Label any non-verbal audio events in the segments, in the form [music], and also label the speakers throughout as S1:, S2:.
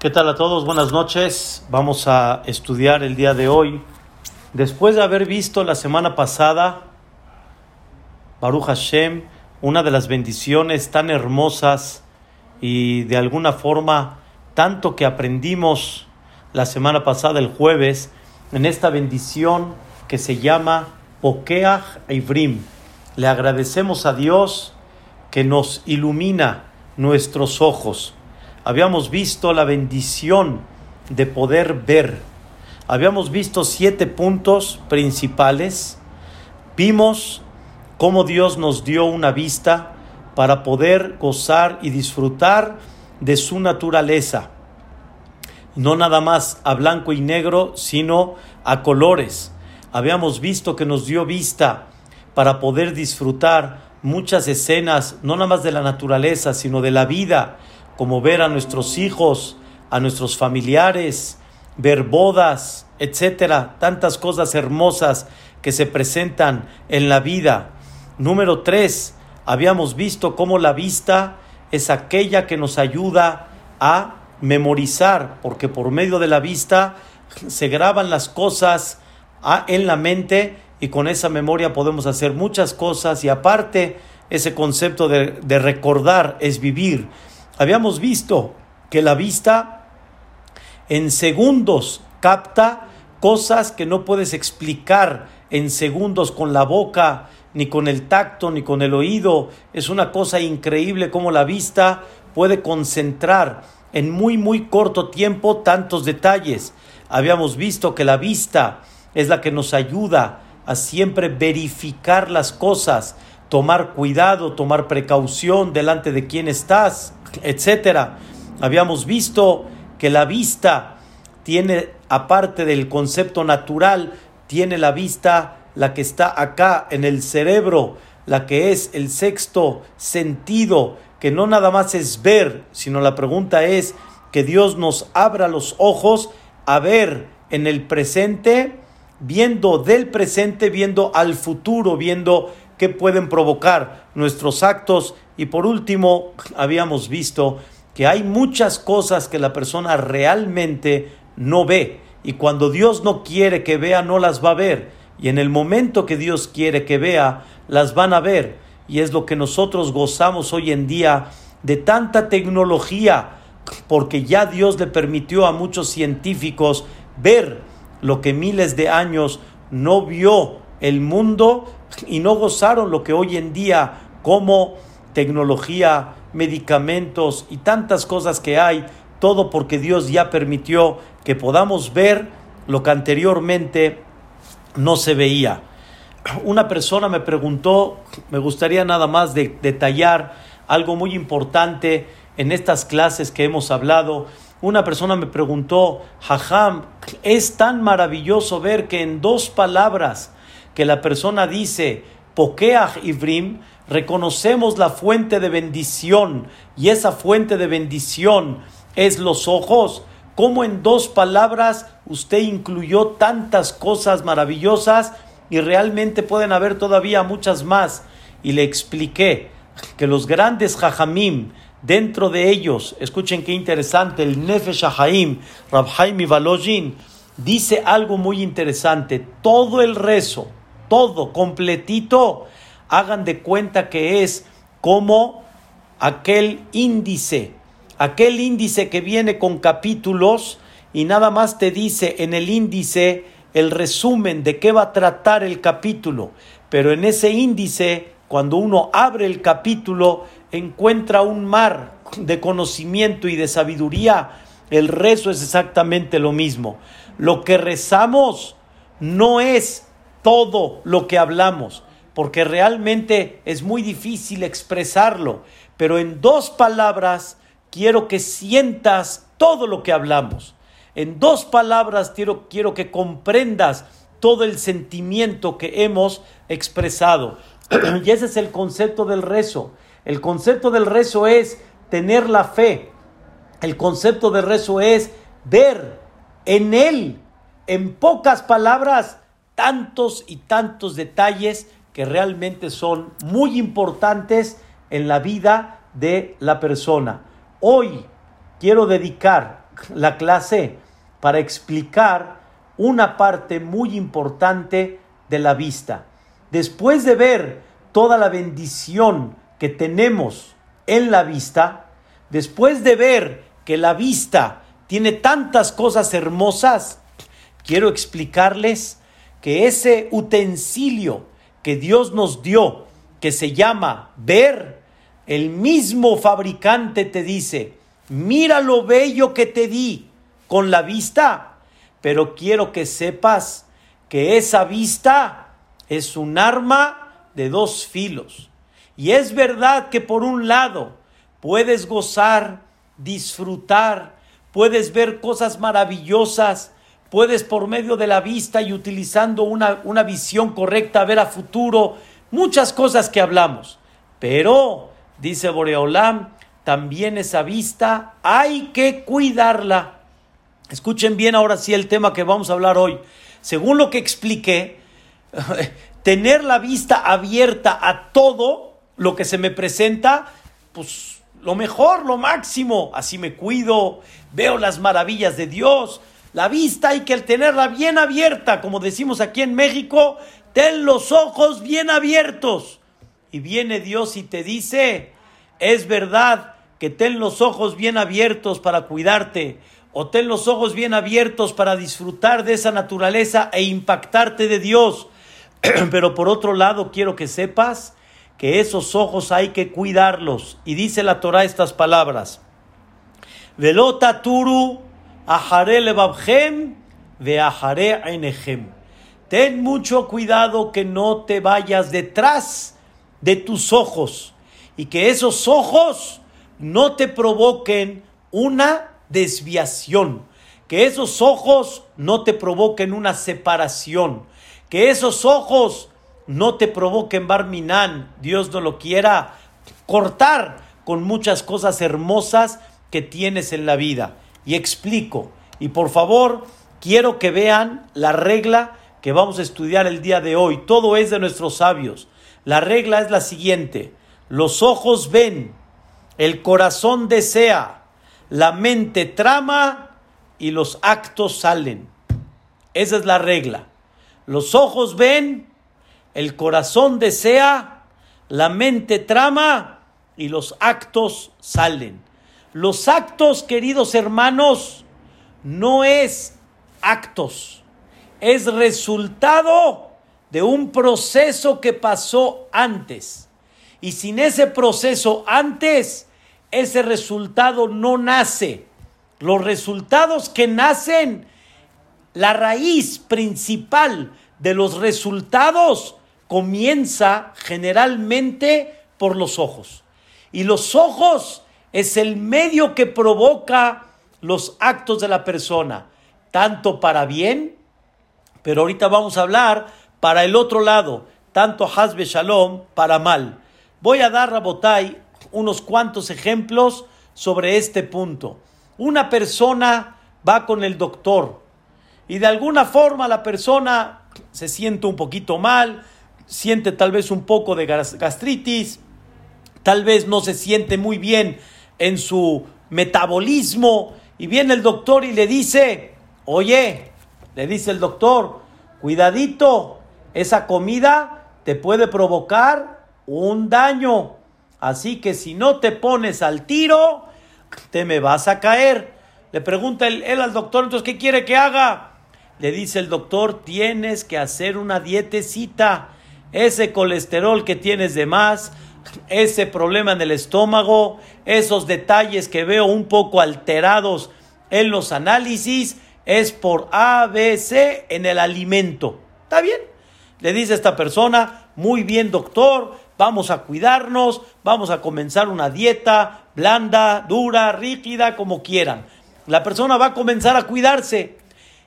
S1: ¿Qué tal a todos? Buenas noches. Vamos a estudiar el día de hoy. Después de haber visto la semana pasada, Baruch Hashem, una de las bendiciones tan hermosas y de alguna forma tanto que aprendimos la semana pasada, el jueves, en esta bendición que se llama Pokeach Ivrim. Le agradecemos a Dios que nos ilumina nuestros ojos habíamos visto la bendición de poder ver. Habíamos visto siete puntos principales. Vimos cómo Dios nos dio una vista para poder gozar y disfrutar de su naturaleza. No nada más a blanco y negro, sino a colores. Habíamos visto que nos dio vista para poder disfrutar muchas escenas, no nada más de la naturaleza, sino de la vida como ver a nuestros hijos, a nuestros familiares, ver bodas, etcétera, tantas cosas hermosas que se presentan en la vida. Número tres, habíamos visto cómo la vista es aquella que nos ayuda a memorizar, porque por medio de la vista se graban las cosas en la mente y con esa memoria podemos hacer muchas cosas y aparte ese concepto de, de recordar es vivir habíamos visto que la vista en segundos capta cosas que no puedes explicar en segundos con la boca, ni con el tacto, ni con el oído. Es una cosa increíble cómo la vista puede concentrar en muy, muy corto tiempo tantos detalles. Habíamos visto que la vista es la que nos ayuda a siempre verificar las cosas, tomar cuidado, tomar precaución delante de quién estás, etcétera. Habíamos visto que la vista tiene, aparte del concepto natural, tiene la vista la que está acá en el cerebro, la que es el sexto sentido, que no nada más es ver, sino la pregunta es que Dios nos abra los ojos a ver en el presente, viendo del presente, viendo al futuro, viendo qué pueden provocar nuestros actos. Y por último, habíamos visto que hay muchas cosas que la persona realmente no ve. Y cuando Dios no quiere que vea, no las va a ver. Y en el momento que Dios quiere que vea, las van a ver. Y es lo que nosotros gozamos hoy en día de tanta tecnología, porque ya Dios le permitió a muchos científicos ver lo que miles de años no vio el mundo y no gozaron lo que hoy en día como tecnología, medicamentos y tantas cosas que hay, todo porque Dios ya permitió que podamos ver lo que anteriormente no se veía. Una persona me preguntó, me gustaría nada más de, detallar algo muy importante en estas clases que hemos hablado. Una persona me preguntó, Jajam, es tan maravilloso ver que en dos palabras que la persona dice, Pokeach Ivrim, reconocemos la fuente de bendición y esa fuente de bendición es los ojos. como en dos palabras usted incluyó tantas cosas maravillosas y realmente pueden haber todavía muchas más? Y le expliqué que los grandes jajamim, dentro de ellos, escuchen qué interesante, el Nefesh Haim, Rabhaim Valojin, dice algo muy interesante. Todo el rezo, todo completito, hagan de cuenta que es como aquel índice, aquel índice que viene con capítulos y nada más te dice en el índice el resumen de qué va a tratar el capítulo, pero en ese índice, cuando uno abre el capítulo, encuentra un mar de conocimiento y de sabiduría. El rezo es exactamente lo mismo. Lo que rezamos no es todo lo que hablamos, porque realmente es muy difícil expresarlo, pero en dos palabras quiero que sientas todo lo que hablamos. En dos palabras quiero, quiero que comprendas todo el sentimiento que hemos expresado. [clears throat] y ese es el concepto del rezo. El concepto del rezo es tener la fe. El concepto del rezo es ver en él, en pocas palabras, tantos y tantos detalles que realmente son muy importantes en la vida de la persona. Hoy quiero dedicar la clase para explicar una parte muy importante de la vista. Después de ver toda la bendición que tenemos en la vista, después de ver que la vista tiene tantas cosas hermosas, quiero explicarles que ese utensilio que Dios nos dio, que se llama ver, el mismo fabricante te dice, mira lo bello que te di con la vista, pero quiero que sepas que esa vista es un arma de dos filos. Y es verdad que por un lado puedes gozar, disfrutar, puedes ver cosas maravillosas, puedes por medio de la vista y utilizando una, una visión correcta ver a futuro, muchas cosas que hablamos. Pero, dice Boreolam, también esa vista hay que cuidarla. Escuchen bien ahora sí el tema que vamos a hablar hoy. Según lo que expliqué, [laughs] tener la vista abierta a todo lo que se me presenta, pues lo mejor, lo máximo. Así me cuido, veo las maravillas de Dios. La vista hay que tenerla bien abierta, como decimos aquí en México, ten los ojos bien abiertos. Y viene Dios y te dice, es verdad que ten los ojos bien abiertos para cuidarte, o ten los ojos bien abiertos para disfrutar de esa naturaleza e impactarte de Dios. [clears throat] Pero por otro lado, quiero que sepas que esos ojos hay que cuidarlos. Y dice la Torah estas palabras. Velota turu ahare levabhem ve ahare Ten mucho cuidado que no te vayas detrás de tus ojos y que esos ojos no te provoquen una desviación, que esos ojos no te provoquen una separación, que esos ojos no te provoquen barminán, Dios no lo quiera, cortar con muchas cosas hermosas que tienes en la vida. Y explico, y por favor, quiero que vean la regla que vamos a estudiar el día de hoy. Todo es de nuestros sabios. La regla es la siguiente. Los ojos ven, el corazón desea, la mente trama y los actos salen. Esa es la regla. Los ojos ven, el corazón desea, la mente trama y los actos salen. Los actos, queridos hermanos, no es actos, es resultado de un proceso que pasó antes. Y sin ese proceso antes, ese resultado no nace. Los resultados que nacen, la raíz principal de los resultados comienza generalmente por los ojos. Y los ojos es el medio que provoca los actos de la persona, tanto para bien, pero ahorita vamos a hablar para el otro lado, tanto Hazbe Shalom para mal. Voy a dar a Botay unos cuantos ejemplos sobre este punto. Una persona va con el doctor y de alguna forma la persona se siente un poquito mal, siente tal vez un poco de gastritis, tal vez no se siente muy bien en su metabolismo y viene el doctor y le dice, oye, le dice el doctor, cuidadito, esa comida te puede provocar un daño. Así que si no te pones al tiro, te me vas a caer. Le pregunta él, al doctor, entonces, ¿qué quiere que haga? Le dice el doctor, tienes que hacer una dietecita. Ese colesterol que tienes de más, ese problema en el estómago, esos detalles que veo un poco alterados en los análisis, es por ABC en el alimento. ¿Está bien? Le dice esta persona, muy bien doctor, vamos a cuidarnos, vamos a comenzar una dieta blanda, dura, rígida, como quieran. La persona va a comenzar a cuidarse.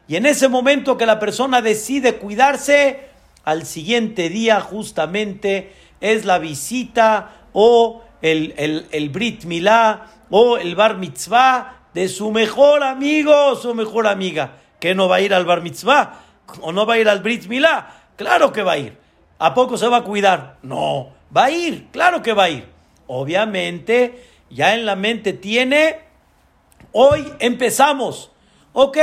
S1: Y en ese momento que la persona decide cuidarse, al siguiente día justamente es la visita o el, el, Brit Milá o el Bar Mitzvah de su mejor amigo o su mejor amiga. ¿Que no va a ir al Bar Mitzvah? ¿O no va a ir al Brit Milá? Claro que va a ir. ¿A poco se va a cuidar? No, Va a ir, claro que va a ir. Obviamente, ya en la mente tiene Hoy empezamos. Ok,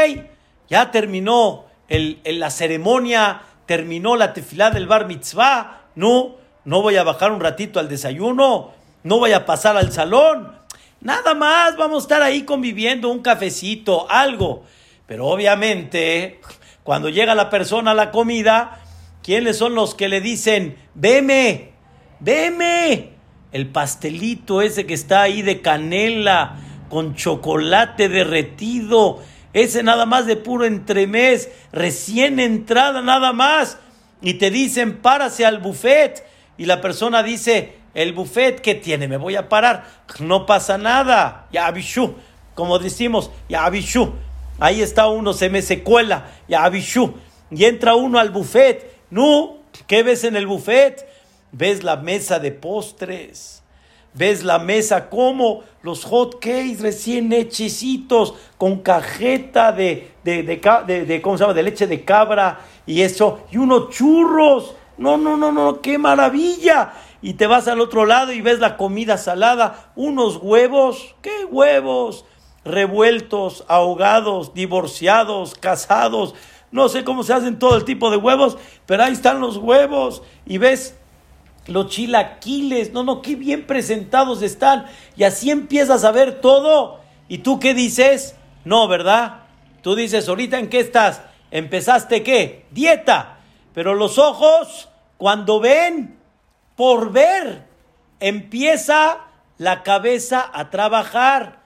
S1: ya terminó la ceremonia, terminó la tefilá del bar mitzvah. No, no voy a bajar un ratito al desayuno, no voy a pasar al salón. Nada más, vamos a estar ahí conviviendo, un cafecito, algo. Pero obviamente, cuando llega la persona a la comida, ¿quiénes son los que le dicen, veme, veme? El pastelito ese que está ahí de canela, con chocolate derretido, ese nada más de puro entremés, recién entrada nada más, y te dicen, párase al buffet, y la persona dice, el buffet que tiene, me voy a parar, no pasa nada, ya avishu, como decimos, ya avishu, ahí está uno, se me secuela, ya avishu, y entra uno al buffet, no, ¿qué ves en el buffet? Ves la mesa de postres. Ves la mesa como los hot cakes recién hechecitos con cajeta de, de, de, ¿cómo se llama? de leche de cabra y eso, y unos churros. No, no, no, no, qué maravilla. Y te vas al otro lado y ves la comida salada, unos huevos, qué huevos, revueltos, ahogados, divorciados, casados. No sé cómo se hacen todo el tipo de huevos, pero ahí están los huevos y ves los chilaquiles, no, no, qué bien presentados están. Y así empiezas a ver todo. ¿Y tú qué dices? No, ¿verdad? Tú dices, ahorita en qué estás? ¿Empezaste qué? Dieta. Pero los ojos, cuando ven, por ver, empieza la cabeza a trabajar.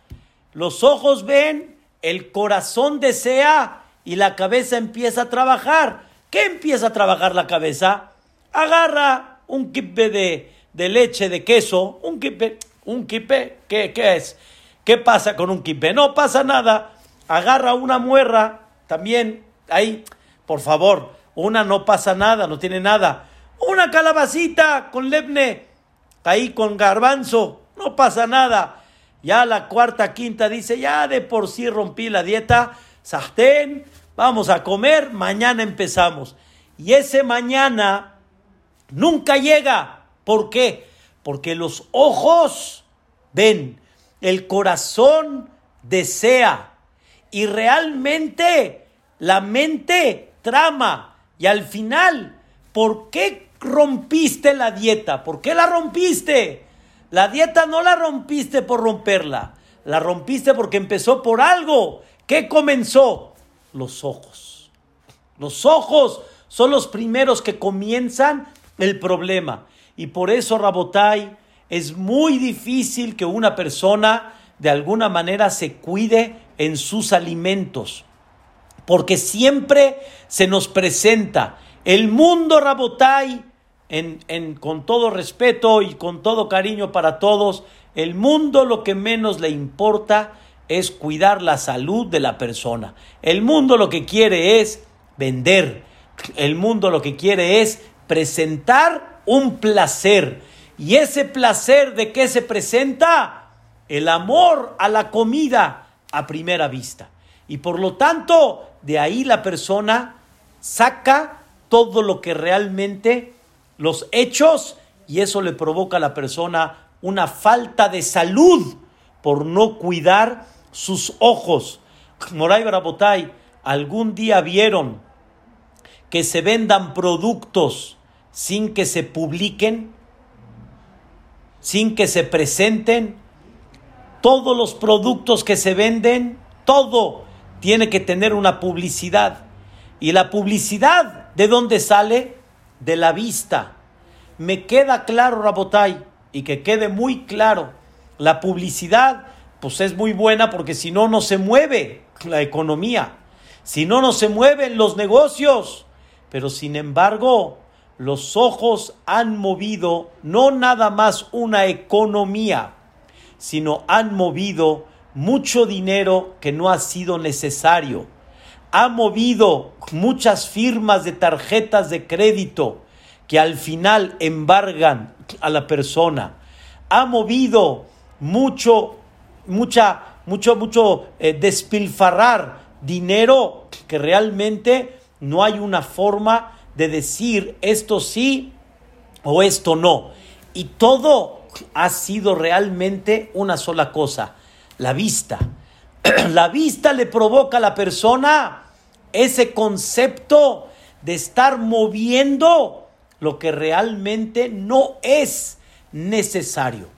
S1: Los ojos ven, el corazón desea y la cabeza empieza a trabajar. ¿Qué empieza a trabajar la cabeza? Agarra un kipe de, leche, de queso, un kipe, un kipe, ¿qué, ¿qué, es? ¿Qué pasa con un kipe? No pasa nada. Agarra una muerra, también, ahí, por favor, una no pasa nada, no tiene nada. Una calabacita con lebne, ahí con garbanzo, no pasa nada. Ya la cuarta, quinta dice, ya de por sí rompí la dieta, sartén, vamos a comer, mañana empezamos. Y ese mañana nunca llega. ¿Por qué? Porque los ojos ven, el corazón desea y realmente la mente trama. Y al final, ¿por qué rompiste la dieta? ¿Por qué la rompiste? La dieta no la rompiste por romperla, la rompiste porque empezó por algo. ¿Qué comenzó? Los ojos. Los ojos son los primeros que comienzan el problema. Y por eso, Rabotai, es muy difícil que una persona de alguna manera se cuide en sus alimentos. Porque siempre se nos presenta el mundo Rabotai, en, con todo respeto y con todo cariño para todos, el mundo lo que menos le importa es cuidar la salud de la persona. El mundo lo que quiere es vender. El mundo lo que quiere es presentar un placer. ¿Y ese placer de qué se presenta? El amor a la comida a primera vista. Y por lo tanto, de ahí la persona saca todo lo que realmente los hechos y eso le provoca a la persona una falta de salud por no cuidar sus ojos. Moray Barabotay, algún día vieron que se vendan productos sin que se publiquen, sin que se presenten. Todos los productos que se venden, todo tiene que tener una publicidad. Y la publicidad, ¿de dónde sale? De la vista. Me queda claro, Rabotay, y que quede muy claro, la publicidad, pues es muy buena porque si no, no se mueve la economía. Si no, no se mueven los negocios. Pero sin embargo, los ojos han movido no nada más una economía, sino han movido mucho dinero que no ha sido necesario. Ha movido muchas firmas de tarjetas de crédito que al final embargan a la persona. Ha movido mucho, mucha, mucho, mucho eh, despilfarrar dinero que realmente no hay una forma de decir esto sí o esto no. Y todo ha sido realmente una sola cosa, la vista. [clears throat] la vista le provoca a la persona ese concepto de estar moviendo lo que realmente no es necesario.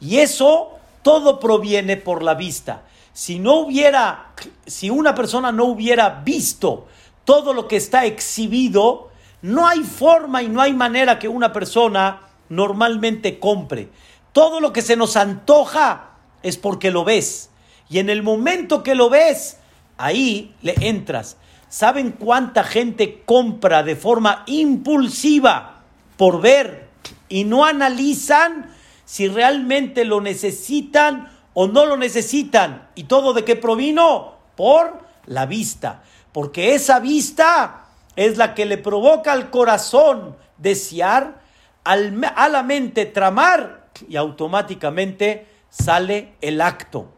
S1: Y eso todo proviene por la vista. Si no hubiera, si una persona no hubiera visto todo lo que está exhibido, no hay forma y no hay manera que una persona normalmente compre. Todo lo que se nos antoja es porque lo ves. Y en el momento que lo ves, ahí le entras. ¿Saben cuánta gente compra de forma impulsiva por ver y no analizan si realmente lo necesitan o no lo necesitan? ¿Y todo de qué provino? Por la vista. Porque esa vista es la que le provoca al corazón desear, a la mente tramar y automáticamente sale el acto.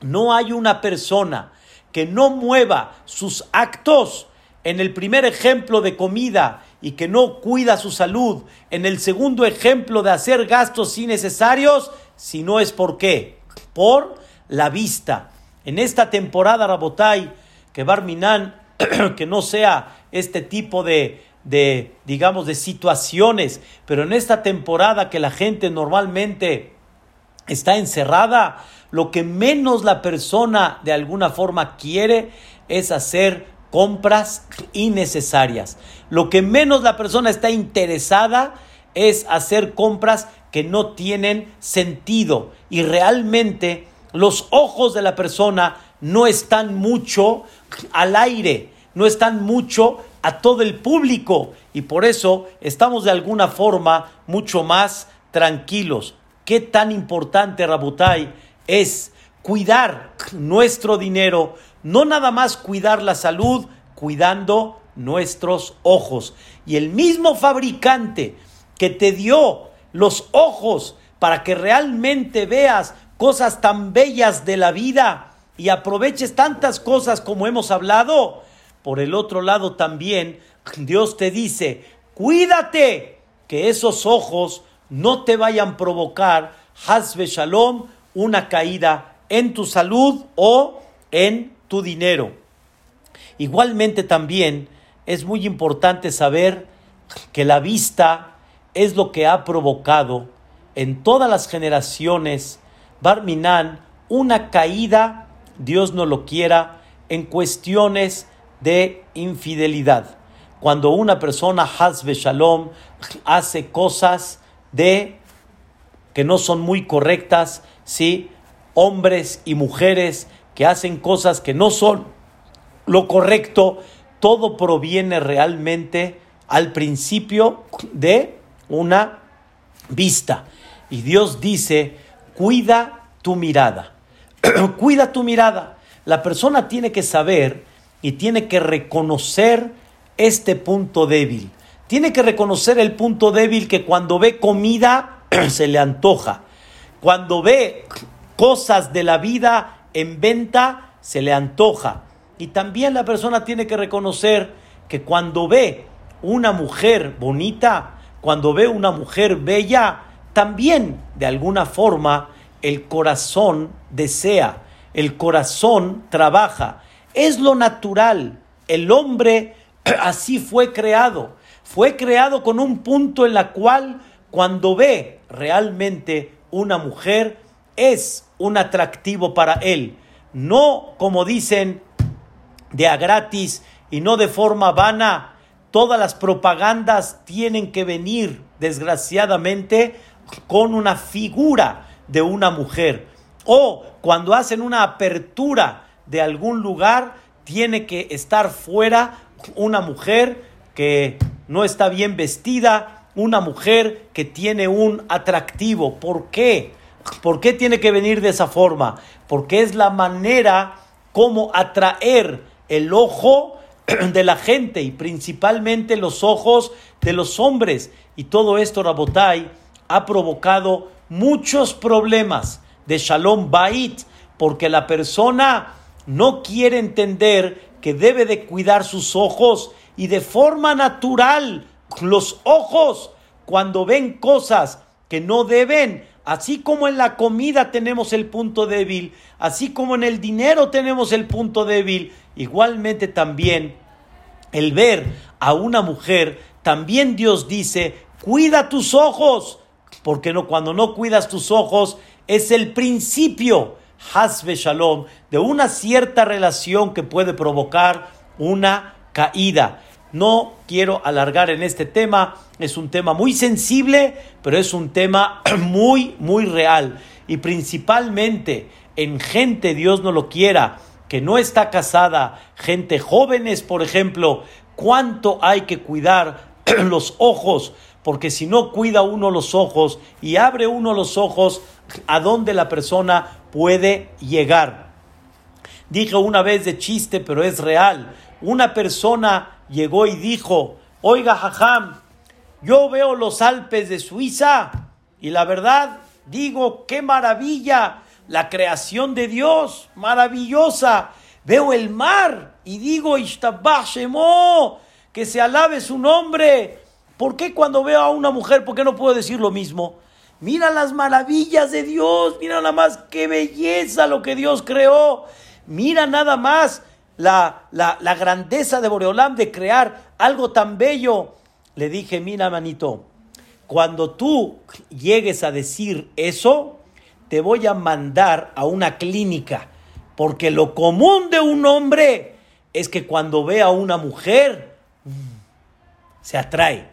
S1: No hay una persona que no mueva sus actos en el primer ejemplo de comida y que no cuida su salud, en el segundo ejemplo de hacer gastos innecesarios, si no es por qué, por la vista. En esta temporada, Rabotai, que Barminan, [clears throat] que no sea este tipo de, de, digamos, de situaciones, pero en esta temporada que la gente normalmente está encerrada, lo que menos la persona de alguna forma quiere es hacer compras innecesarias. Lo que menos la persona está interesada es hacer compras que no tienen sentido y realmente los ojos de la persona no están mucho al aire, no están mucho a todo el público y por eso estamos de alguna forma mucho más tranquilos. ¿Qué tan importante, Rabutai, es cuidar nuestro dinero, no nada más cuidar la salud, cuidando nuestros ojos. Y el mismo fabricante que te dio los ojos para que realmente veas cosas tan bellas de la vida y aproveches tantas cosas como hemos hablado, por el otro lado también Dios te dice, cuídate que esos ojos no te vayan a provocar, Hazbe Shalom, una caída en tu salud o en tu dinero. Igualmente también es muy importante saber que la vista es lo que ha provocado en todas las generaciones, Barminan, una caída, Dios no lo quiera, en cuestiones de infidelidad. Cuando una persona, Hazbe Shalom, hace cosas de que no son muy correctas, ¿sí? Hombres y mujeres que hacen cosas que no son lo correcto, todo proviene realmente al principio de una vista. Y Dios dice, cuida tu mirada, [clears throat] cuida tu mirada. La persona tiene que saber y tiene que reconocer este punto débil. Tiene que reconocer el punto débil que cuando ve comida [clears throat] se le antoja. Cuando ve cosas de la vida en venta, se le antoja. Y también la persona tiene que reconocer que cuando ve una mujer bonita, cuando ve una mujer bella, también de alguna forma el corazón desea, el corazón trabaja. Es lo natural. El hombre [clears throat] así fue creado. Fue creado con un punto en la cual cuando ve realmente una mujer, es un atractivo para él. No como dicen de a gratis y no de forma vana. Todas las propagandas tienen que venir, desgraciadamente, con una figura de una mujer. O cuando hacen una apertura de algún lugar, tiene que estar fuera una mujer que no está bien vestida, una mujer que tiene un atractivo. ¿Por qué? ¿Por qué tiene que venir de esa forma? Porque es la manera como atraer el ojo [clears throat] de la gente y principalmente los ojos de los hombres. Y todo esto, Rabotai, ha provocado muchos problemas de Shalom Bait, porque la persona no quiere entender que debe de cuidar sus ojos y de forma natural los ojos, cuando ven cosas que no deben, Así como en la comida tenemos el punto débil, así como en el dinero tenemos el punto débil, igualmente también el ver a una mujer, también Dios dice, cuida tus ojos, porque no, cuando no cuidas tus ojos es el principio, hasbe shalom, de una cierta relación que puede provocar una caída. No quiero alargar en este tema, es un tema muy sensible, pero es un tema [clears throat] muy, muy real. Y principalmente en gente, Dios no lo quiera, que no está casada, gente jóvenes, por ejemplo, cuánto hay que cuidar [clears throat] los ojos, porque si no cuida uno los ojos y abre uno los ojos, a dónde la persona puede llegar. Dije una vez de chiste, pero es real. Una persona llegó y dijo, oiga, Jajam, yo veo los Alpes de Suiza y la verdad digo, qué maravilla, la creación de Dios, maravillosa. Veo el mar y digo, Shemo, que se alabe su nombre. ¿Por qué cuando veo a una mujer, por qué no puedo decir lo mismo? Mira las maravillas de Dios, mira nada más qué belleza lo que Dios creó. Mira nada más la, la, grandeza de Boreolam de crear algo tan bello. Le dije, mira, manito, cuando tú llegues a decir eso, te voy a mandar a una clínica, porque lo común de un hombre es que cuando ve a una mujer, se atrae.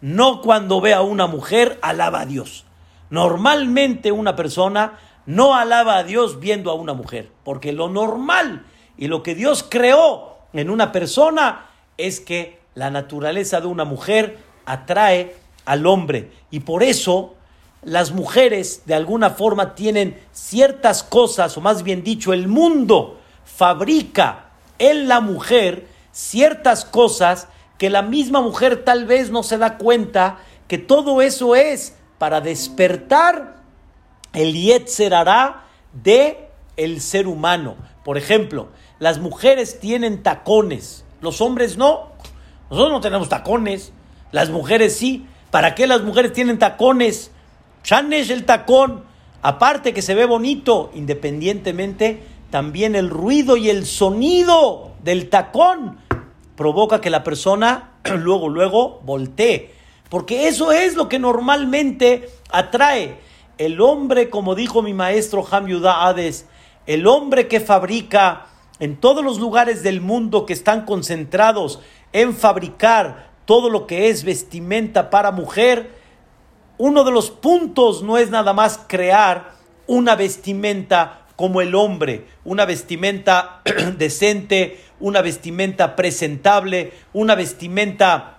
S1: No cuando ve a una mujer, alaba a Dios. Normalmente una persona no alaba a Dios viendo a una mujer, porque lo normal y lo que Dios creó en una persona es que la naturaleza de una mujer atrae al hombre. Y por eso las mujeres de alguna forma tienen ciertas cosas, o más bien dicho, el mundo fabrica en la mujer ciertas cosas que la misma mujer tal vez no se da cuenta que todo eso es para despertar el Yetzerará de el ser humano. Por ejemplo, las mujeres tienen tacones, los hombres no. Nosotros no tenemos tacones, las mujeres sí. ¿Para qué las mujeres tienen tacones? Chanes el tacón, aparte que se ve bonito, independientemente, también el ruido y el sonido del tacón provoca que la persona [clears throat] luego, luego voltee. Porque eso es lo que normalmente atrae. El hombre, como dijo mi maestro Ham Hades, el hombre que fabrica en todos los lugares del mundo que están concentrados en fabricar todo lo que es vestimenta para mujer, uno de los puntos no es nada más crear una vestimenta como el hombre, una vestimenta [clears throat] decente, una vestimenta presentable, una vestimenta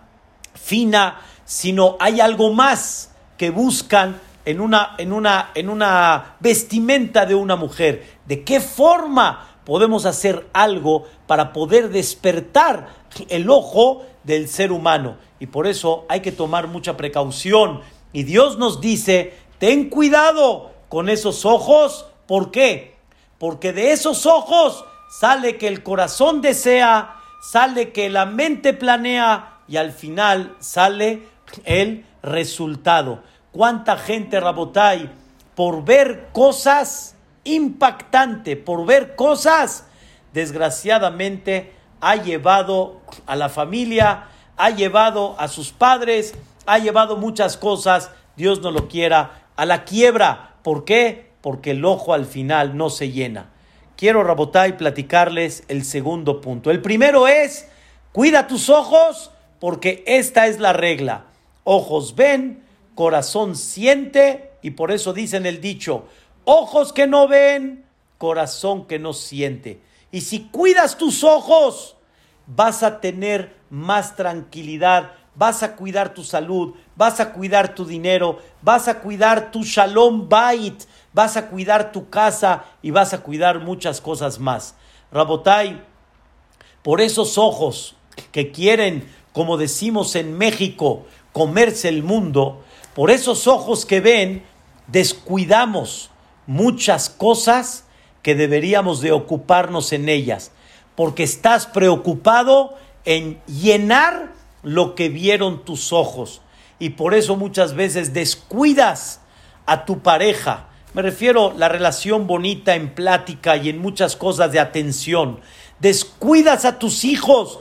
S1: fina, sino hay algo más que buscan en una, en una, en una vestimenta de una mujer. ¿De qué forma podemos hacer algo para poder despertar el ojo del ser humano? Y por eso hay que tomar mucha precaución. Y Dios nos dice, ten cuidado con esos ojos. ¿Por qué? Porque de esos ojos sale que el corazón desea, sale que la mente planea y al final sale el resultado. ¿Cuánta gente, Rabotai, por ver cosas impactantes, por ver cosas, desgraciadamente ha llevado a la familia, ha llevado a sus padres, ha llevado muchas cosas, Dios no lo quiera, a la quiebra. ¿Por qué? Porque el ojo al final no se llena. Quiero, Rabotai, platicarles el segundo punto. El primero es, cuida tus ojos porque esta es la regla ojos ven, corazón siente, y por eso dicen el dicho, ojos que no ven, corazón que no siente. Y si cuidas tus ojos, vas a tener más tranquilidad, vas a cuidar tu salud, vas a cuidar tu dinero, vas a cuidar tu shalom bait, vas a cuidar tu casa y vas a cuidar muchas cosas más. Rabotai, por esos ojos que quieren, como decimos en México, comerse el mundo, por esos ojos que ven, descuidamos muchas cosas que deberíamos de ocuparnos en ellas, porque estás preocupado en llenar lo que vieron tus ojos. Y por eso muchas veces descuidas a tu pareja, me refiero la relación bonita en plática y en muchas cosas de atención. Descuidas a tus hijos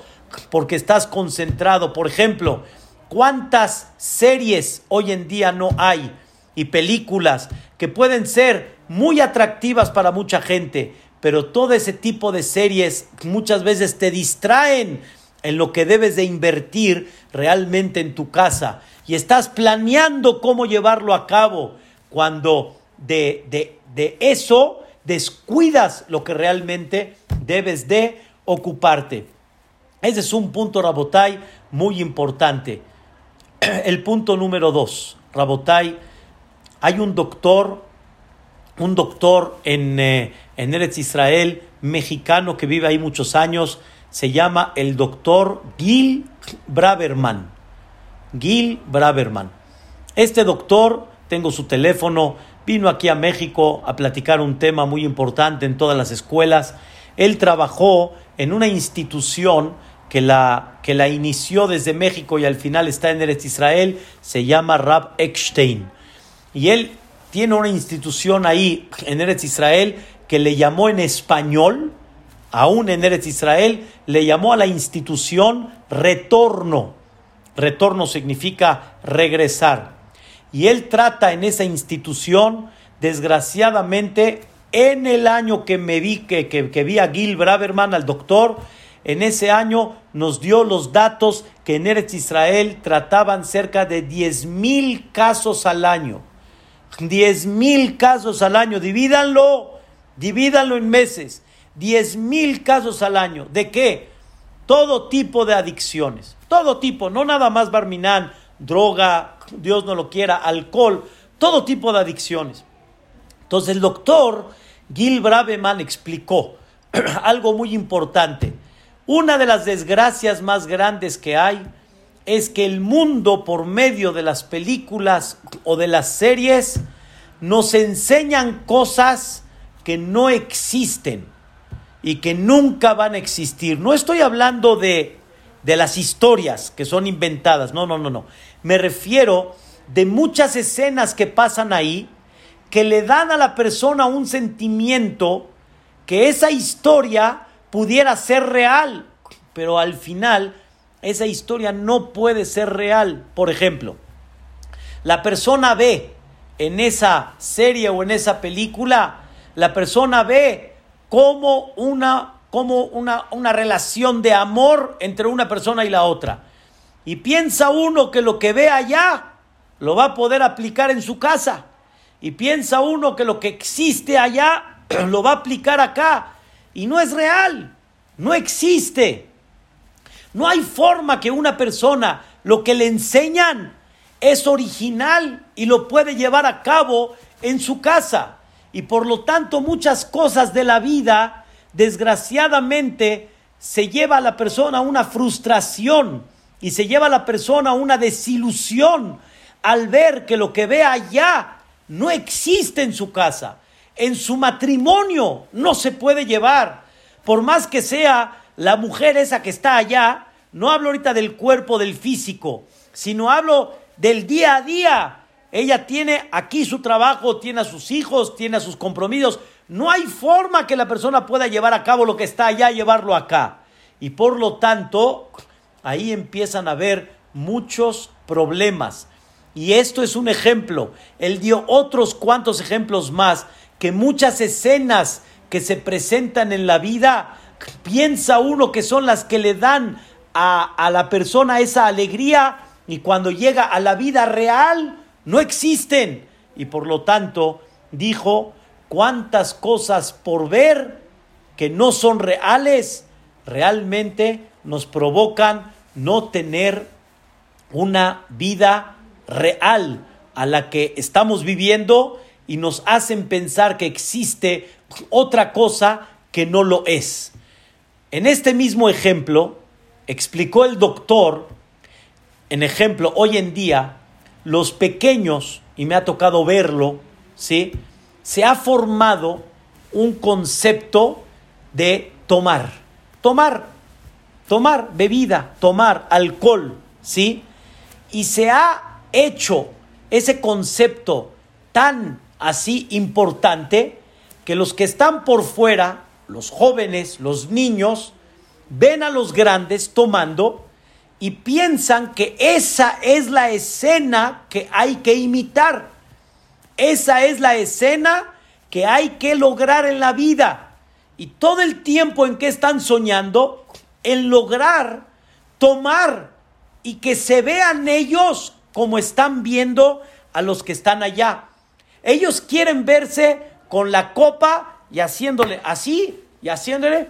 S1: porque estás concentrado. Por ejemplo, ¿cuántas series hoy en día no hay y películas que pueden ser muy atractivas para mucha gente? Pero todo ese tipo de series muchas veces te distraen en lo que debes de invertir realmente en tu casa y estás planeando cómo llevarlo a cabo cuando de, eso descuidas lo que realmente debes de ocuparte. Ese es un punto, Rabotai, muy importante. [clears throat] El punto número dos, Rabotai, hay un doctor, un doctor en, eh, en Eretz Israel, mexicano que vive ahí muchos años, se llama el doctor Gil Braverman. Gil Braverman. Este doctor, tengo su teléfono, vino aquí a México a platicar un tema muy importante en todas las escuelas. Él trabajó en una institución que la, que la inició desde México y al final está en Eretz Israel, se llama Rab Eckstein. Y él tiene una institución ahí en Eretz Israel que le llamó en español, aún en Eretz Israel, le llamó a la institución retorno. Retorno significa regresar y él trata en esa institución, desgraciadamente, en el año que me vi, que, que, vi a Gil Braverman, al doctor, en ese año nos dio los datos que en Eretz Israel trataban cerca de 10 mil casos al año. 10 mil casos al año, divídanlo, divídanlo en meses. 10 mil casos al año. ¿De qué? Todo tipo de adicciones. Todo tipo, no nada más Barminán, droga, Dios no lo quiera, alcohol, todo tipo de adicciones. Entonces el doctor Gil Braveman explicó [clears throat] algo muy importante. Una de las desgracias más grandes que hay es que el mundo por medio de las películas o de las series nos enseñan cosas que no existen y que nunca van a existir. No estoy hablando de, de las historias que son inventadas, no, no, no, no. Me refiero de muchas escenas que pasan ahí que le dan a la persona un sentimiento que esa historia pudiera ser real, pero al final esa historia no puede ser real. Por ejemplo, la persona ve en esa serie o en esa película, la persona ve como una, como una, una relación de amor entre una persona y la otra. Y piensa uno que lo que ve allá lo va a poder aplicar en su casa. Y piensa uno que lo que existe allá [clears throat] lo va a aplicar acá. Y no es real. No existe. No hay forma que una persona lo que le enseñan es original y lo puede llevar a cabo en su casa. Y por lo tanto muchas cosas de la vida, desgraciadamente, se lleva a la persona una frustración y se lleva a la persona una desilusión al ver que lo que ve allá no existe en su casa. En su matrimonio no se puede llevar. Por más que sea la mujer esa que está allá, no hablo ahorita del cuerpo, del físico, sino hablo del día a día. Ella tiene aquí su trabajo, tiene a sus hijos, tiene a sus compromisos. No hay forma que la persona pueda llevar a cabo lo que está allá, llevarlo acá. Y por lo tanto, ahí empiezan a haber muchos problemas. Y esto es un ejemplo. Él dio otros cuantos ejemplos más, que muchas escenas que se presentan en la vida, piensa uno que son las que le dan a, la persona esa alegría y cuando llega a la vida real no existen. Y por lo tanto dijo, cuántas cosas por ver que no son reales, realmente nos provocan no tener una vida real a la que estamos viviendo y nos hacen pensar que existe otra cosa que no lo es. En este mismo ejemplo, explicó el doctor, en ejemplo, hoy en día, los pequeños, y me ha tocado verlo, ¿sí? se ha formado un concepto de tomar. Tomar tomar bebida, tomar alcohol, ¿sí? Y se ha hecho ese concepto tan así importante que los que están por fuera, los jóvenes, los niños, ven a los grandes tomando y piensan que esa es la escena que hay que imitar. Esa es la escena que hay que lograr en la vida. Y todo el tiempo en que están soñando, en lograr tomar y que se vean ellos como están viendo a los que están allá. Ellos quieren verse con la copa y haciéndole así y haciéndole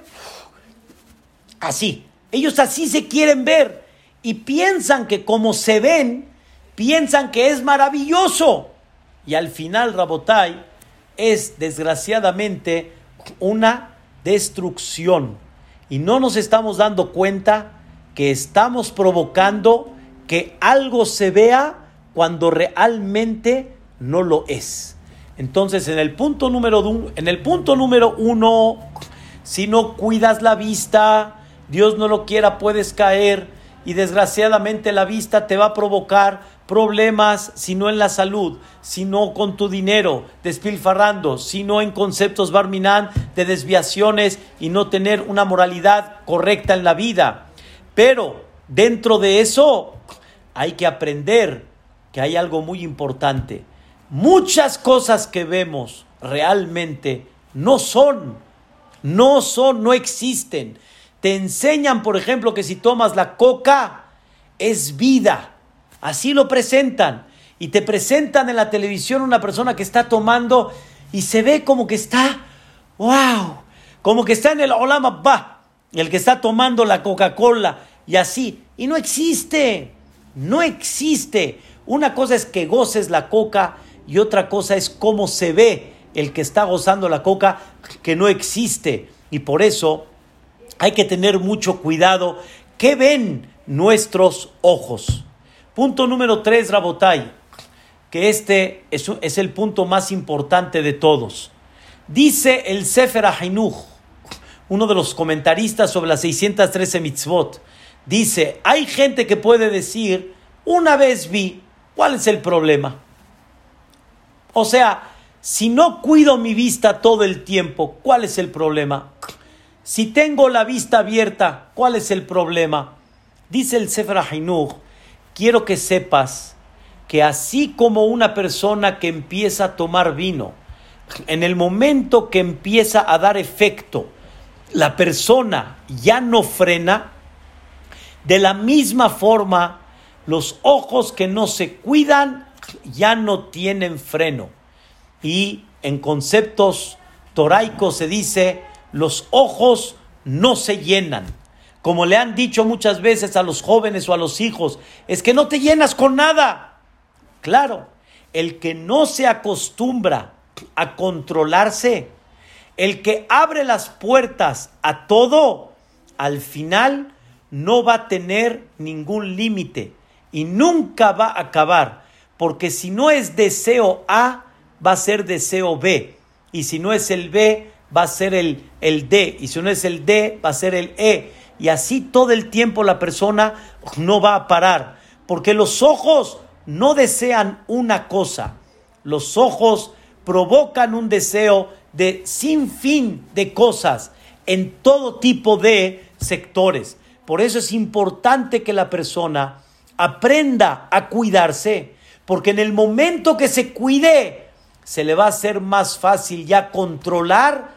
S1: así. Ellos así se quieren ver y piensan que como se ven, piensan que es maravilloso. Y al final, Rabotai, es desgraciadamente una destrucción. Y no nos estamos dando cuenta que estamos provocando que algo se vea cuando realmente no lo es. Entonces, en el punto número, en el punto número uno, si no cuidas la vista, Dios no lo quiera, puedes caer y desgraciadamente la vista te va a provocar problemas, sino en la salud, sino con tu dinero, despilfarrando, sino en conceptos barminan de desviaciones y no tener una moralidad correcta en la vida. Pero dentro de eso hay que aprender que hay algo muy importante. Muchas cosas que vemos realmente no son, no son, no existen. Te enseñan, por ejemplo, que si tomas la coca es vida. Así lo presentan. Y te presentan en la televisión una persona que está tomando y se ve como que está, wow, como que está en el Olam Abba, el que está tomando la Coca-Cola y así. Y no existe, no existe. Una cosa es que goces la coca y otra cosa es cómo se ve el que está gozando la coca, que no existe. Y por eso hay que tener mucho cuidado. ¿Qué ven nuestros ojos? Punto número tres, Rabotai, que este es, es el punto más importante de todos. Dice el Sefer Ahinuch, uno de los comentaristas sobre las 613 mitzvot, dice, hay gente que puede decir, una vez vi, ¿cuál es el problema? O sea, si no cuido mi vista todo el tiempo, ¿cuál es el problema? Si tengo la vista abierta, ¿cuál es el problema? Dice el Sefer Hainuch, quiero que sepas que así como una persona que empieza a tomar vino, en el momento que empieza a dar efecto, la persona ya no frena, de la misma forma, los ojos que no se cuidan ya no tienen freno. Y en conceptos toraicos se dice, los ojos no se llenan. Como le han dicho muchas veces a los jóvenes o a los hijos, es que no te llenas con nada. Claro, el que no se acostumbra a controlarse, el que abre las puertas a todo, al final no va a tener ningún límite y nunca va a acabar, porque si no es deseo A, va a ser deseo B, y si no es el B, va a ser el, el D, y si no es el D, va a ser el E. Y así todo el tiempo la persona no va a parar, porque los ojos no desean una cosa, los ojos provocan un deseo de sin fin de cosas en todo tipo de sectores. Por eso es importante que la persona aprenda a cuidarse, porque en el momento que se cuide, se le va a hacer más fácil ya controlar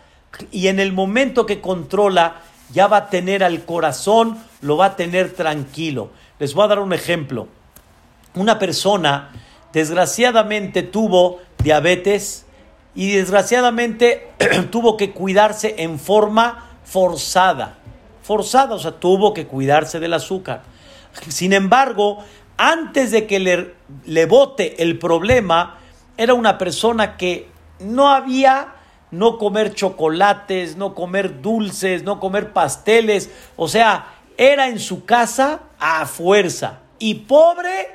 S1: y en el momento que controla ya va a tener al corazón, lo va a tener tranquilo. Les voy a dar un ejemplo. Una persona desgraciadamente tuvo diabetes y desgraciadamente [clears throat] tuvo que cuidarse en forma forzada. Forzada, o sea, tuvo que cuidarse del azúcar. Sin embargo, antes de que le, le bote el problema, era una persona que no había no comer chocolates, no comer dulces, no comer pasteles. O sea, era en su casa a fuerza. Y pobre,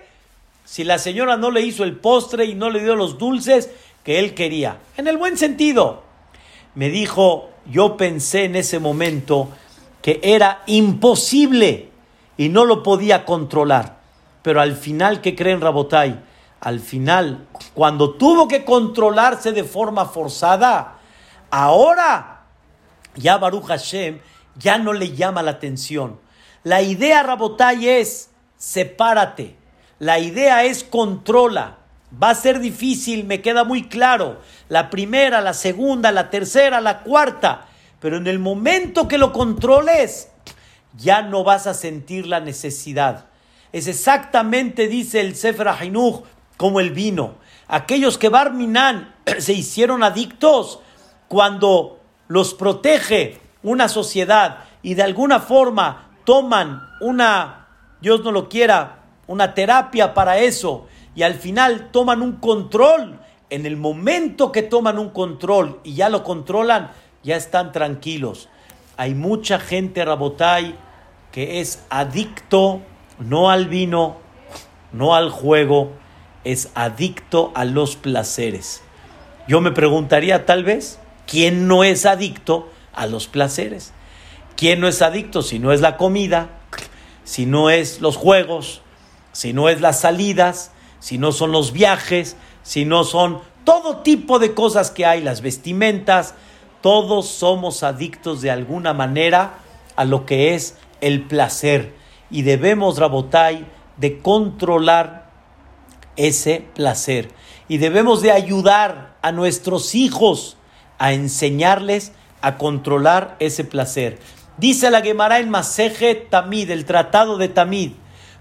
S1: si la señora no le hizo el postre y no le dio los dulces que él quería. En el buen sentido. Me dijo, yo pensé en ese momento que era imposible y no lo podía controlar. Pero al final, ¿qué creen Rabotai? al final, cuando tuvo que controlarse de forma forzada, ahora ya Baruch Hashem ya no le llama la atención. La idea, Rabotay, es sepárate. La idea es controla. Va a ser difícil, me queda muy claro. La primera, la segunda, la tercera, la cuarta. Pero en el momento que lo controles, ya no vas a sentir la necesidad. Es exactamente, dice el Sefer Hainuch, como el vino. Aquellos que Barminan [clears throat] se hicieron adictos cuando los protege una sociedad y de alguna forma toman una, Dios no lo quiera, una terapia para eso y al final toman un control. En el momento que toman un control y ya lo controlan, ya están tranquilos. Hay mucha gente, Rabotay, que es adicto no al vino, no al juego, es adicto a los placeres. Yo me preguntaría tal vez, ¿quién no es adicto a los placeres? ¿Quién no es adicto si no es la comida, si no es los juegos, si no es las salidas, si no son los viajes, si no son todo tipo de cosas que hay, las vestimentas, todos somos adictos de alguna manera a lo que es el placer y debemos, Rabotai, de controlar ese placer y debemos de ayudar a nuestros hijos a enseñarles a controlar ese placer. Dice la Gemara en Maseje Tamid, el tratado de Tamid,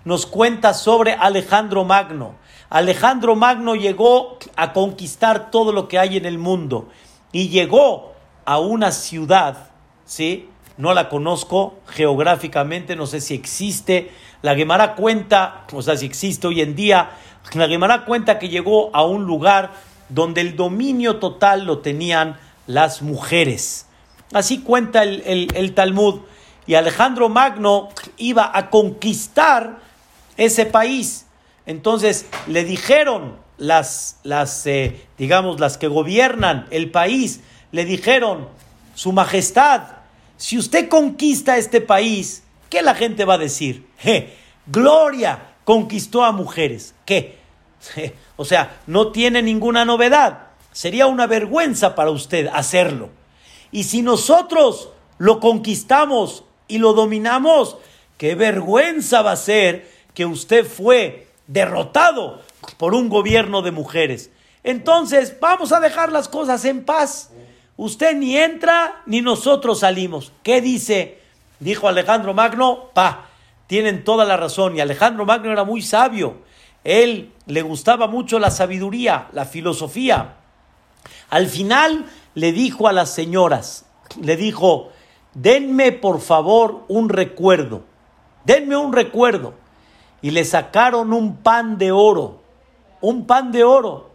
S1: nos cuenta sobre Alejandro Magno. Alejandro Magno llegó a conquistar todo lo que hay en el mundo y llegó a una ciudad, ¿sí? No la conozco geográficamente, no sé si existe. La Gemara cuenta, o sea, si existe hoy en día, la Gemara cuenta que llegó a un lugar donde el dominio total lo tenían las mujeres. Así cuenta el, Talmud. Y Alejandro Magno iba a conquistar ese país. Entonces le dijeron las, las eh, digamos, las que gobiernan el país, le dijeron, Su Majestad, si usted conquista este país, ¿qué la gente va a decir? [laughs] Gloria conquistó a mujeres. ¿Qué? O sea, no tiene ninguna novedad. Sería una vergüenza para usted hacerlo. Y si nosotros lo conquistamos y lo dominamos, qué vergüenza va a ser que usted fue derrotado por un gobierno de mujeres. Entonces, vamos a dejar las cosas en paz. Usted ni entra ni nosotros salimos. ¿Qué dice? Dijo Alejandro Magno, pa, tienen toda la razón. Y Alejandro Magno era muy sabio. Él le gustaba mucho la sabiduría, la filosofía. Al final le dijo a las señoras, le dijo, denme por favor un recuerdo, denme un recuerdo. Y le sacaron un pan de oro, un pan de oro.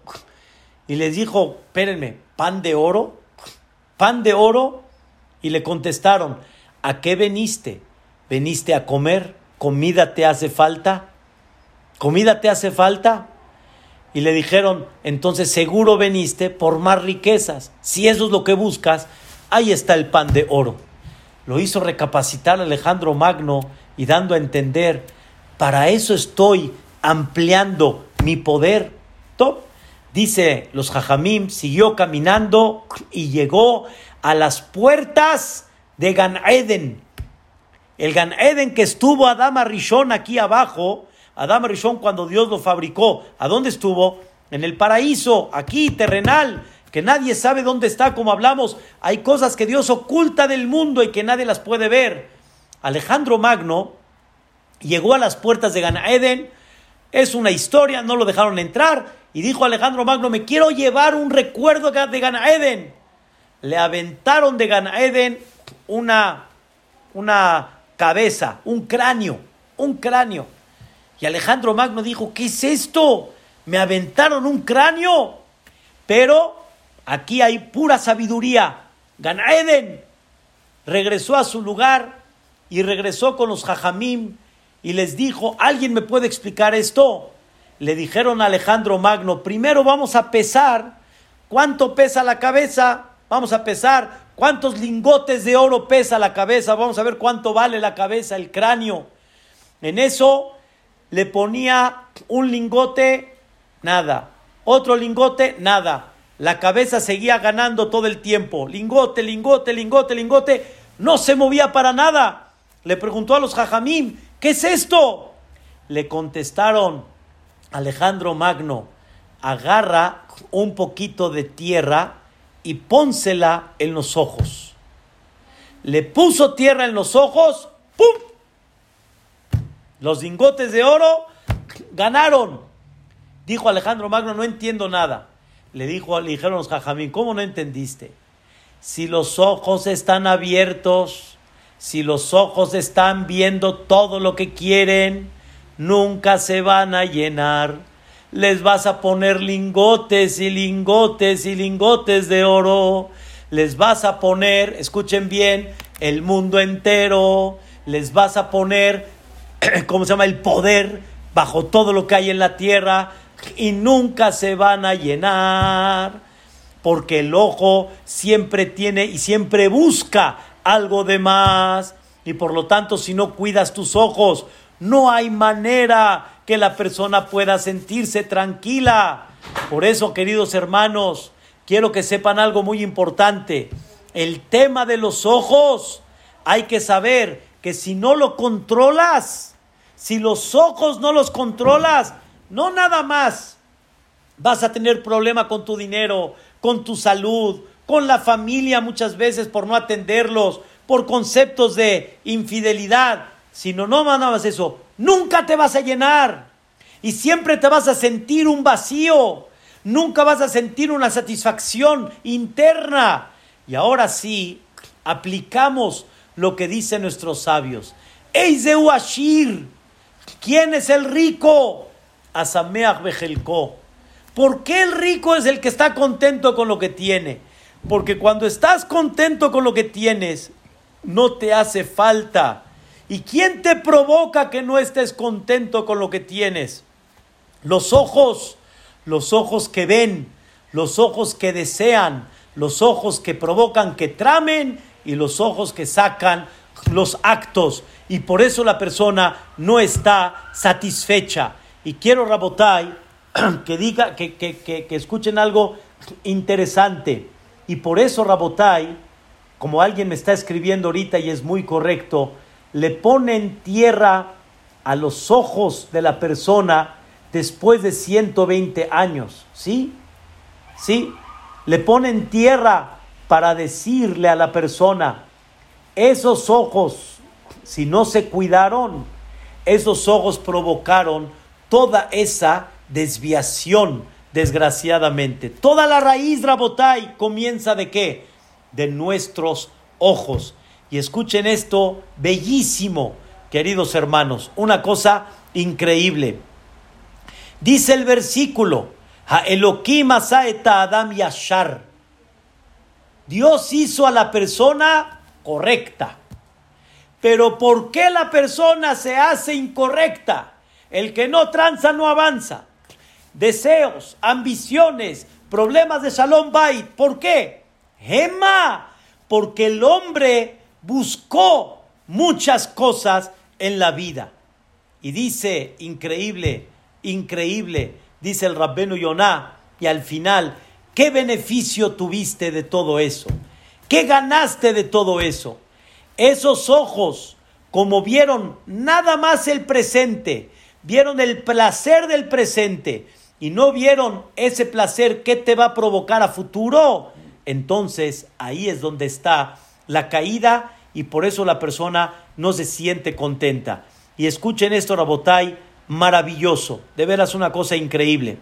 S1: Y les dijo, espérenme, ¿pan de oro? ¿Pan de oro? Y le contestaron, ¿a qué veniste? ¿Veniste a comer? ¿Comida te hace falta? ¿Comida te hace falta? y le dijeron, entonces seguro veniste por más riquezas. Si eso es lo que buscas, ahí está el pan de oro. Lo hizo recapacitar Alejandro Magno y dando a entender, para eso estoy ampliando mi poder. Top. Dice los Jajamim, siguió caminando y llegó a las puertas de Gan Eden. El Gan Eden que estuvo Adama Rishon aquí abajo, Adam Rishon cuando Dios lo fabricó, ¿a dónde estuvo? En el paraíso, aquí, terrenal, que nadie sabe dónde está, como hablamos. Hay cosas que Dios oculta del mundo y que nadie las puede ver. Alejandro Magno llegó a las puertas de Ganaeden, es una historia, no lo dejaron entrar, y dijo Alejandro Magno, me quiero llevar un recuerdo de Ganaeden. Le aventaron de Ganaeden una, una cabeza, un cráneo, un cráneo. Y Alejandro Magno dijo, ¿qué es esto? Me aventaron un cráneo. Pero aquí hay pura sabiduría. Ganaeden regresó a su lugar y regresó con los jajamim y les dijo, ¿alguien me puede explicar esto? Le dijeron a Alejandro Magno, primero vamos a pesar cuánto pesa la cabeza, vamos a pesar cuántos lingotes de oro pesa la cabeza, vamos a ver cuánto vale la cabeza, el cráneo. En eso le ponía un lingote nada. Otro lingote, nada. La cabeza seguía ganando todo el tiempo. Lingote, lingote, lingote, lingote. No se movía para nada. Le preguntó a los jajamim, ¿qué es esto? Le contestaron, Alejandro Magno, agarra un poquito de tierra y pónsela en los ojos. Le puso tierra en los ojos, ¡pum! Los lingotes de oro ganaron. Dijo Alejandro Magno, no entiendo nada. Le dijo, le dijeron los jajamín, ¿cómo no entendiste? Si los ojos están abiertos, si los ojos están viendo todo lo que quieren, nunca se van a llenar. Les vas a poner lingotes y lingotes y lingotes de oro. Les vas a poner, escuchen bien, el mundo entero. Les vas a poner, [clears throat] ¿cómo se llama? El poder bajo todo lo que hay en la tierra y nunca se van a llenar. Porque el ojo siempre tiene y siempre busca algo de más. Y por lo tanto, si no cuidas tus ojos, no hay manera que la persona pueda sentirse tranquila. Por eso, queridos hermanos, quiero que sepan algo muy importante. El tema de los ojos, hay que saber que si no lo controlas, si los ojos no los controlas, no nada más vas a tener problema con tu dinero, con tu salud, con la familia muchas veces por no atenderlos, por conceptos de infidelidad, sino no más eso, nunca te vas a llenar y siempre te vas a sentir un vacío, nunca vas a sentir una satisfacción interna. Y ahora sí, aplicamos lo que dicen nuestros sabios. Eizeu Ashir, ¿quién es el rico? Asameach Bejelko. ¿Por qué el rico es el que está contento con lo que tiene? Porque cuando estás contento con lo que tienes, no te hace falta ¿Y quién te provoca que no estés contento con lo que tienes? Los ojos, los ojos que ven, los ojos que desean, los ojos que provocan que tramen y los ojos que sacan los actos. Y por eso la persona no está satisfecha. Y quiero, Rabotai, [clears throat] que diga, que, que, que, que escuchen algo interesante. Y por eso, Rabotai, como alguien me está escribiendo ahorita y es muy correcto, le ponen tierra a los ojos de la persona después de 120 años. ¿Sí? ¿Sí? Le ponen tierra para decirle a la persona, esos ojos, si no se cuidaron, esos ojos provocaron toda esa desviación, desgraciadamente. Toda la raíz, Rabotai, comienza de qué? De nuestros ojos. Y escuchen esto, bellísimo, queridos hermanos, una cosa increíble. Dice el versículo, Elohim Adam Yashar. Dios hizo a la persona correcta. Pero ¿por qué la persona se hace incorrecta? El que no tranza no avanza. Deseos, ambiciones, problemas de Shalom Bait. ¿Por qué? Gema, porque el hombre buscó muchas cosas en la vida. Y dice, increíble, increíble, dice el Rabbeno Yonah, y al final, ¿qué beneficio tuviste de todo eso? ¿Qué ganaste de todo eso? Esos ojos, como vieron nada más el presente, vieron el placer del presente y no vieron ese placer que te va a provocar a futuro, entonces ahí es donde está la caída y por eso la persona no se siente contenta. Y escuchen esto, Rabotai, maravilloso, de veras una cosa increíble.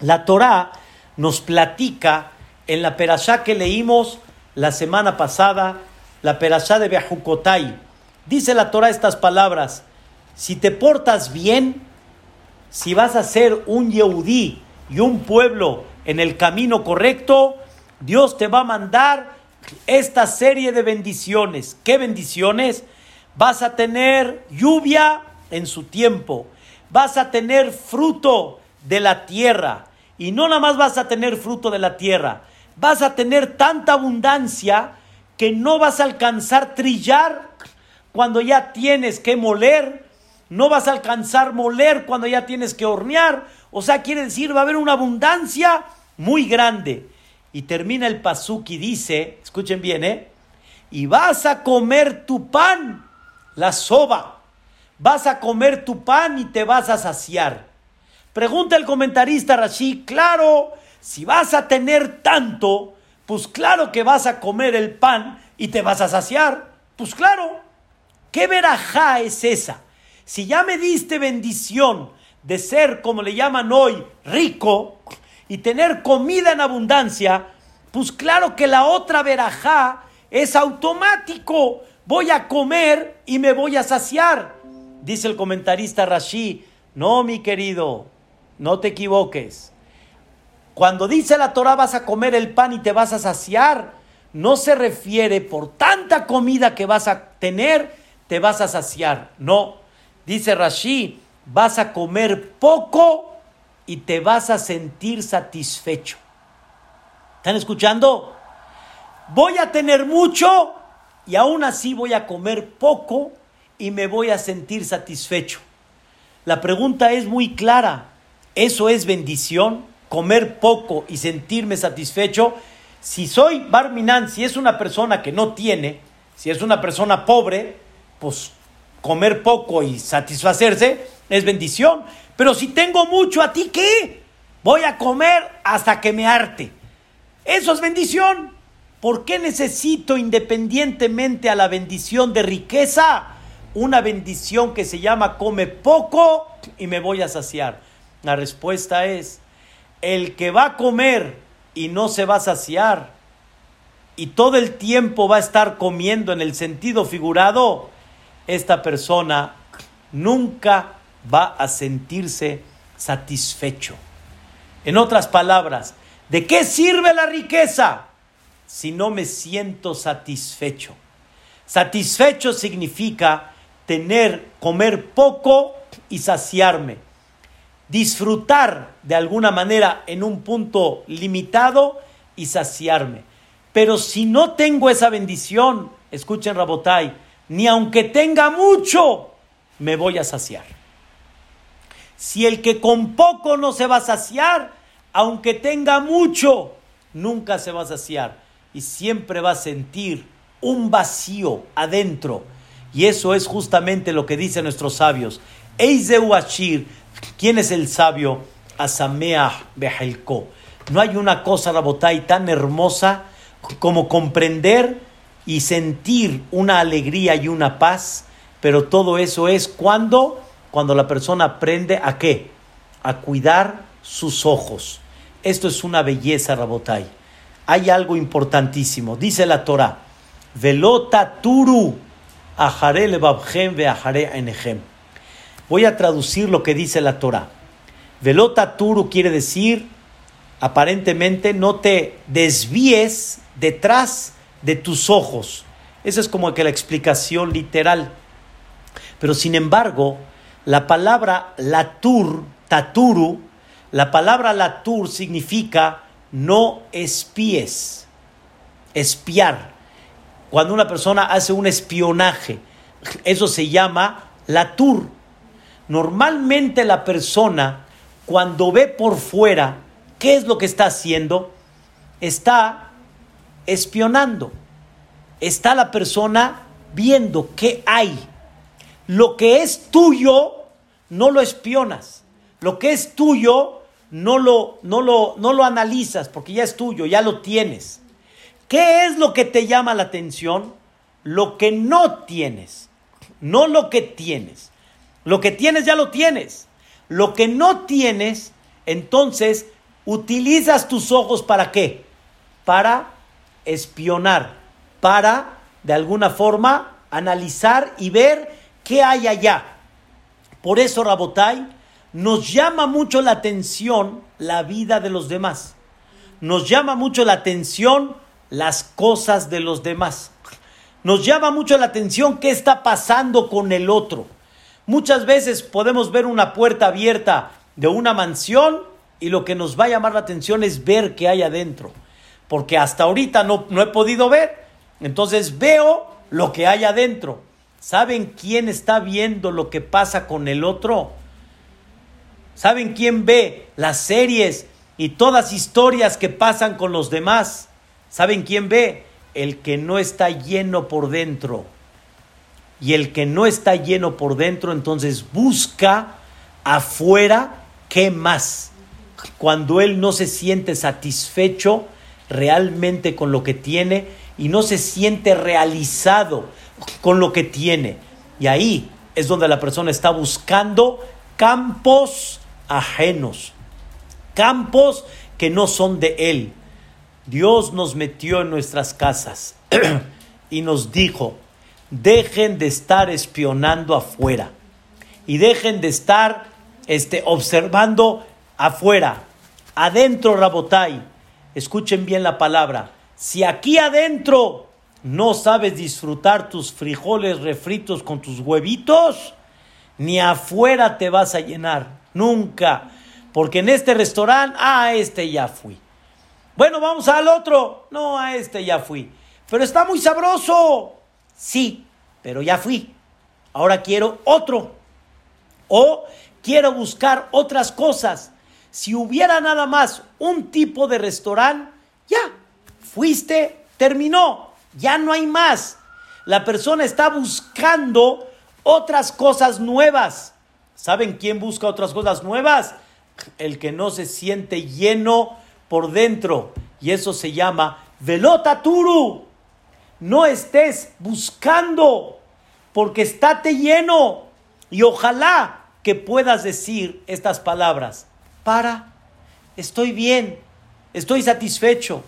S1: La Torá nos platica en la perashá que leímos la semana pasada, la perashá de Bejucotai. Dice la Torá estas palabras: si te portas bien, si vas a ser un Yehudí y un pueblo en el camino correcto, Dios te va a mandar esta serie de bendiciones. ¿Qué bendiciones? Vas a tener lluvia en su tiempo, vas a tener fruto de la tierra. Y no nada más vas a tener fruto de la tierra, vas a tener tanta abundancia que no vas a alcanzar trillar cuando ya tienes que moler, no vas a alcanzar moler cuando ya tienes que hornear, O sea, quiere decir, va a haber una abundancia muy grande. Y termina el pasuk y dice, escuchen bien, ¿eh? Y vas a comer tu pan, la soba. Vas a comer tu pan y te vas a saciar. Pregunta el comentarista Rashi, claro, si vas a tener tanto, pues claro que vas a comer el pan y te vas a saciar. Pues claro, ¿qué verajá es esa? Si ya me diste bendición de ser, como le llaman hoy, rico y tener comida en abundancia, pues claro que la otra verajá es automático. Voy a comer y me voy a saciar. Dice el comentarista Rashi, no mi querido, no te equivoques. Cuando dice la Torah vas a comer el pan y te vas a saciar, no se refiere por tanta comida que vas a tener, te vas a saciar. No, dice Rashi, vas a comer poco y te vas a sentir satisfecho. ¿Están escuchando? Voy a tener mucho y aún así voy a comer poco y me voy a sentir satisfecho. La pregunta es muy clara. ¿Eso es bendición? ¿Comer poco y sentirme satisfecho? Si soy Barminan, si es una persona que no tiene, si es una persona pobre, pues comer poco y satisfacerse es bendición. Pero si tengo mucho, ¿a ti qué? Voy a comer hasta que me harte. Eso es bendición. ¿Por qué necesito, independientemente a la bendición de riqueza, una bendición que se llama come poco y me voy a saciar? La respuesta es, el que va a comer y no se va a saciar y todo el tiempo va a estar comiendo en el sentido figurado, esta persona nunca va a sentirse satisfecho. En otras palabras, ¿de qué sirve la riqueza si no me siento satisfecho? Satisfecho significa tener, comer poco y saciarme. Disfrutar de alguna manera en un punto limitado y saciarme. Pero si no tengo esa bendición, escuchen Rabotai, ni aunque tenga mucho, me voy a saciar. Si el que con poco no se va a saciar, aunque tenga mucho, nunca se va a saciar y siempre va a sentir un vacío adentro. Y eso es justamente lo que dicen nuestros sabios. Ashir, ¿quién es el sabio? Asameah Behelko. No hay una cosa, Rabotai, tan hermosa como comprender y sentir una alegría y una paz, pero todo eso es cuando, cuando la persona aprende a qué? A cuidar sus ojos. Esto es una belleza, Rabotai. Hay algo importantísimo. Dice la Torah, velota turu enehem. Voy a traducir lo que dice la Torah. Velota turu quiere decir, aparentemente, no te desvíes detrás de tus ojos. Esa es como que la explicación literal. Pero sin embargo, la palabra latur, taturu, la palabra latur significa no espíes, espiar. Cuando una persona hace un espionaje, eso se llama latur. Normalmente la persona, cuando ve por fuera, ¿qué es lo que está haciendo? Está espionando. Está la persona viendo qué hay. Lo que es tuyo, no lo espionas. Lo que es tuyo, no lo, no lo, no lo analizas porque ya es tuyo, ya lo tienes. ¿Qué es lo que te llama la atención? Lo que no tienes, no lo que tienes. Lo que tienes ya lo tienes. Lo que no tienes, entonces utilizas tus ojos para qué? Para espionar, para de alguna forma analizar y ver qué hay allá. Por eso, Rabotai, nos llama mucho la atención la vida de los demás. Nos llama mucho la atención las cosas de los demás. Nos llama mucho la atención qué está pasando con el otro. Muchas veces podemos ver una puerta abierta de una mansión y lo que nos va a llamar la atención es ver qué hay adentro porque hasta ahorita no, no he podido ver. Entonces veo lo que hay adentro. ¿Saben quién está viendo lo que pasa con el otro? ¿Saben quién ve las series y todas historias que pasan con los demás? ¿Saben quién ve? El que no está lleno por dentro. Y el que no está lleno por dentro, entonces busca afuera qué más. Cuando él no se siente satisfecho realmente con lo que tiene y no se siente realizado con lo que tiene. Y ahí es donde la persona está buscando campos ajenos, campos que no son de él. Dios nos metió en nuestras casas [clears throat] y nos dijo, dejen de estar espionando afuera y dejen de estar este, observando afuera. Adentro, Rabotai, escuchen bien la palabra. Si aquí adentro no sabes disfrutar tus frijoles refritos con tus huevitos, ni afuera te vas a llenar. Nunca. Porque en este restaurante, ah, a este ya fui. Bueno, vamos al otro. No, a este ya fui. Pero está muy sabroso. Sí, pero ya fui. Ahora quiero otro. O quiero buscar otras cosas. Si hubiera nada más un tipo de restaurante, ya, fuiste, terminó, ya no hay más. La persona está buscando otras cosas nuevas. ¿Saben quién busca otras cosas nuevas? El que no se siente lleno por dentro. Y eso se llama velotaturu. No estés buscando porque estate lleno. Y ojalá que puedas decir estas palabras. Para, estoy bien, estoy satisfecho.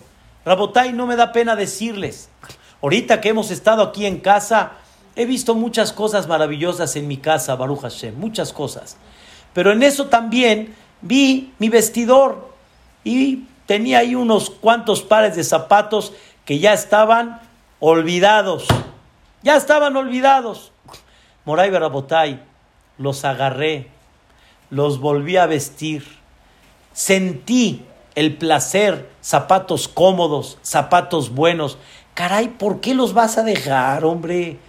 S1: Rabotai, no me da pena decirles. Ahorita que hemos estado aquí en casa, he visto muchas cosas maravillosas en mi casa, Baruch Hashem, muchas cosas. Pero en eso también vi mi vestidor y tenía ahí unos cuantos pares de zapatos que ya estaban olvidados. Ya estaban olvidados. Moray Barabotay, los agarré, los volví a vestir. Sentí el placer, zapatos cómodos, zapatos buenos. Caray, ¿por qué los vas a dejar, hombre?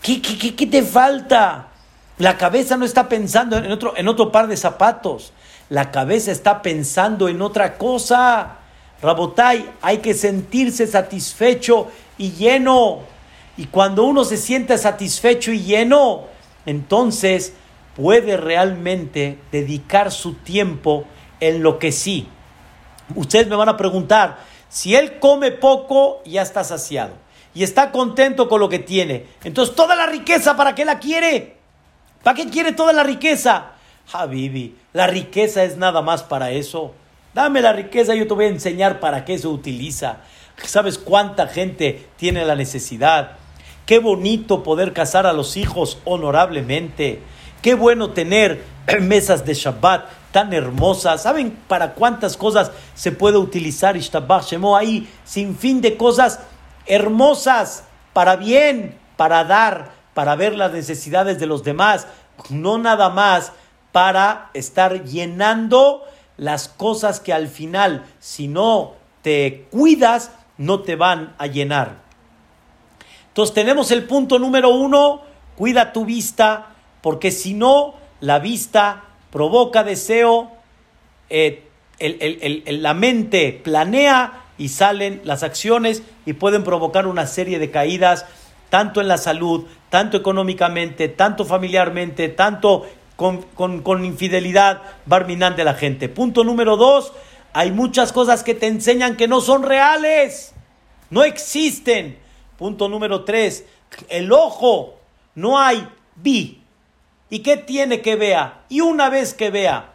S1: ¿Qué, qué, qué, te falta? La cabeza no está pensando en otro, en otro par de zapatos. La cabeza está pensando en otra cosa. Rabotay, hay que sentirse satisfecho y lleno. Y cuando uno se siente satisfecho y lleno, entonces puede realmente dedicar su tiempo en lo que sí. Ustedes me van a preguntar, si él come poco, ya está saciado y está contento con lo que tiene. Entonces, toda la riqueza, ¿para qué la quiere? ¿Para qué quiere toda la riqueza? Habibi, la riqueza es nada más para eso. Dame la riqueza, yo te voy a enseñar para qué se utiliza. ¿Sabes cuánta gente tiene la necesidad? Qué bonito poder casar a los hijos honorablemente. Qué bueno tener [clears throat] mesas de Shabbat tan hermosas. ¿Saben para cuántas cosas se puede utilizar Ishtabach Shemo? Ahí sin fin de cosas hermosas, para bien, para dar, para ver las necesidades de los demás. No nada más para estar llenando las cosas que al final, si no te cuidas, no te van a llenar. Entonces tenemos el punto número uno, cuida tu vista, porque si no, la vista provoca deseo, eh, la mente planea y salen las acciones y pueden provocar una serie de caídas, tanto en la salud, tanto económicamente, tanto familiarmente, tanto con, con infidelidad barminante la gente. Punto número dos, hay muchas cosas que te enseñan que no son reales, no existen. Punto número tres, el ojo, no hay vi. ¿Y qué tiene que vea? Y una vez que vea,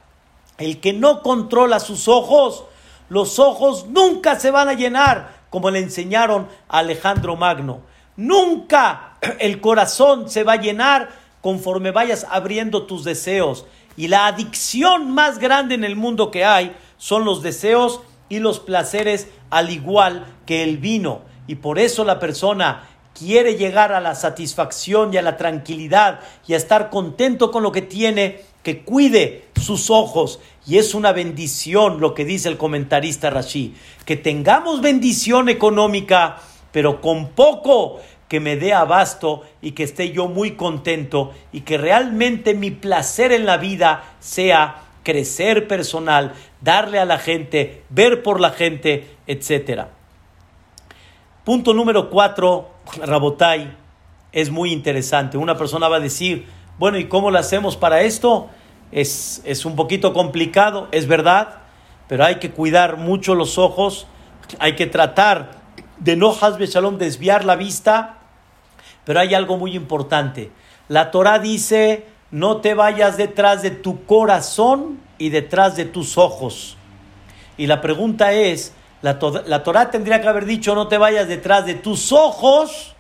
S1: el que no controla sus ojos, los ojos nunca se van a llenar, como le enseñaron a Alejandro Magno. Nunca [clears throat] el corazón se va a llenar conforme vayas abriendo tus deseos. Y la adicción más grande en el mundo que hay son los deseos y los placeres al igual que el vino. Y por eso la persona quiere llegar a la satisfacción y a la tranquilidad y a estar contento con lo que tiene, que cuide sus ojos. Y es una bendición lo que dice el comentarista Rashi, que tengamos bendición económica, pero con poco que me dé abasto y que esté yo muy contento y que realmente mi placer en la vida sea crecer personal, darle a la gente, ver por la gente, etc. Punto número cuatro, Rabotai, es muy interesante. Una persona va a decir, bueno, ¿y cómo lo hacemos para esto? Es, es un poquito complicado, es verdad, pero hay que cuidar mucho los ojos, hay que tratar de no Hasbe Shalom desviar la vista, pero hay algo muy importante. La Torah dice, no te vayas detrás de tu corazón y detrás de tus ojos. Y la pregunta es, la, la Torah tendría que haber dicho, no te vayas detrás de tus ojos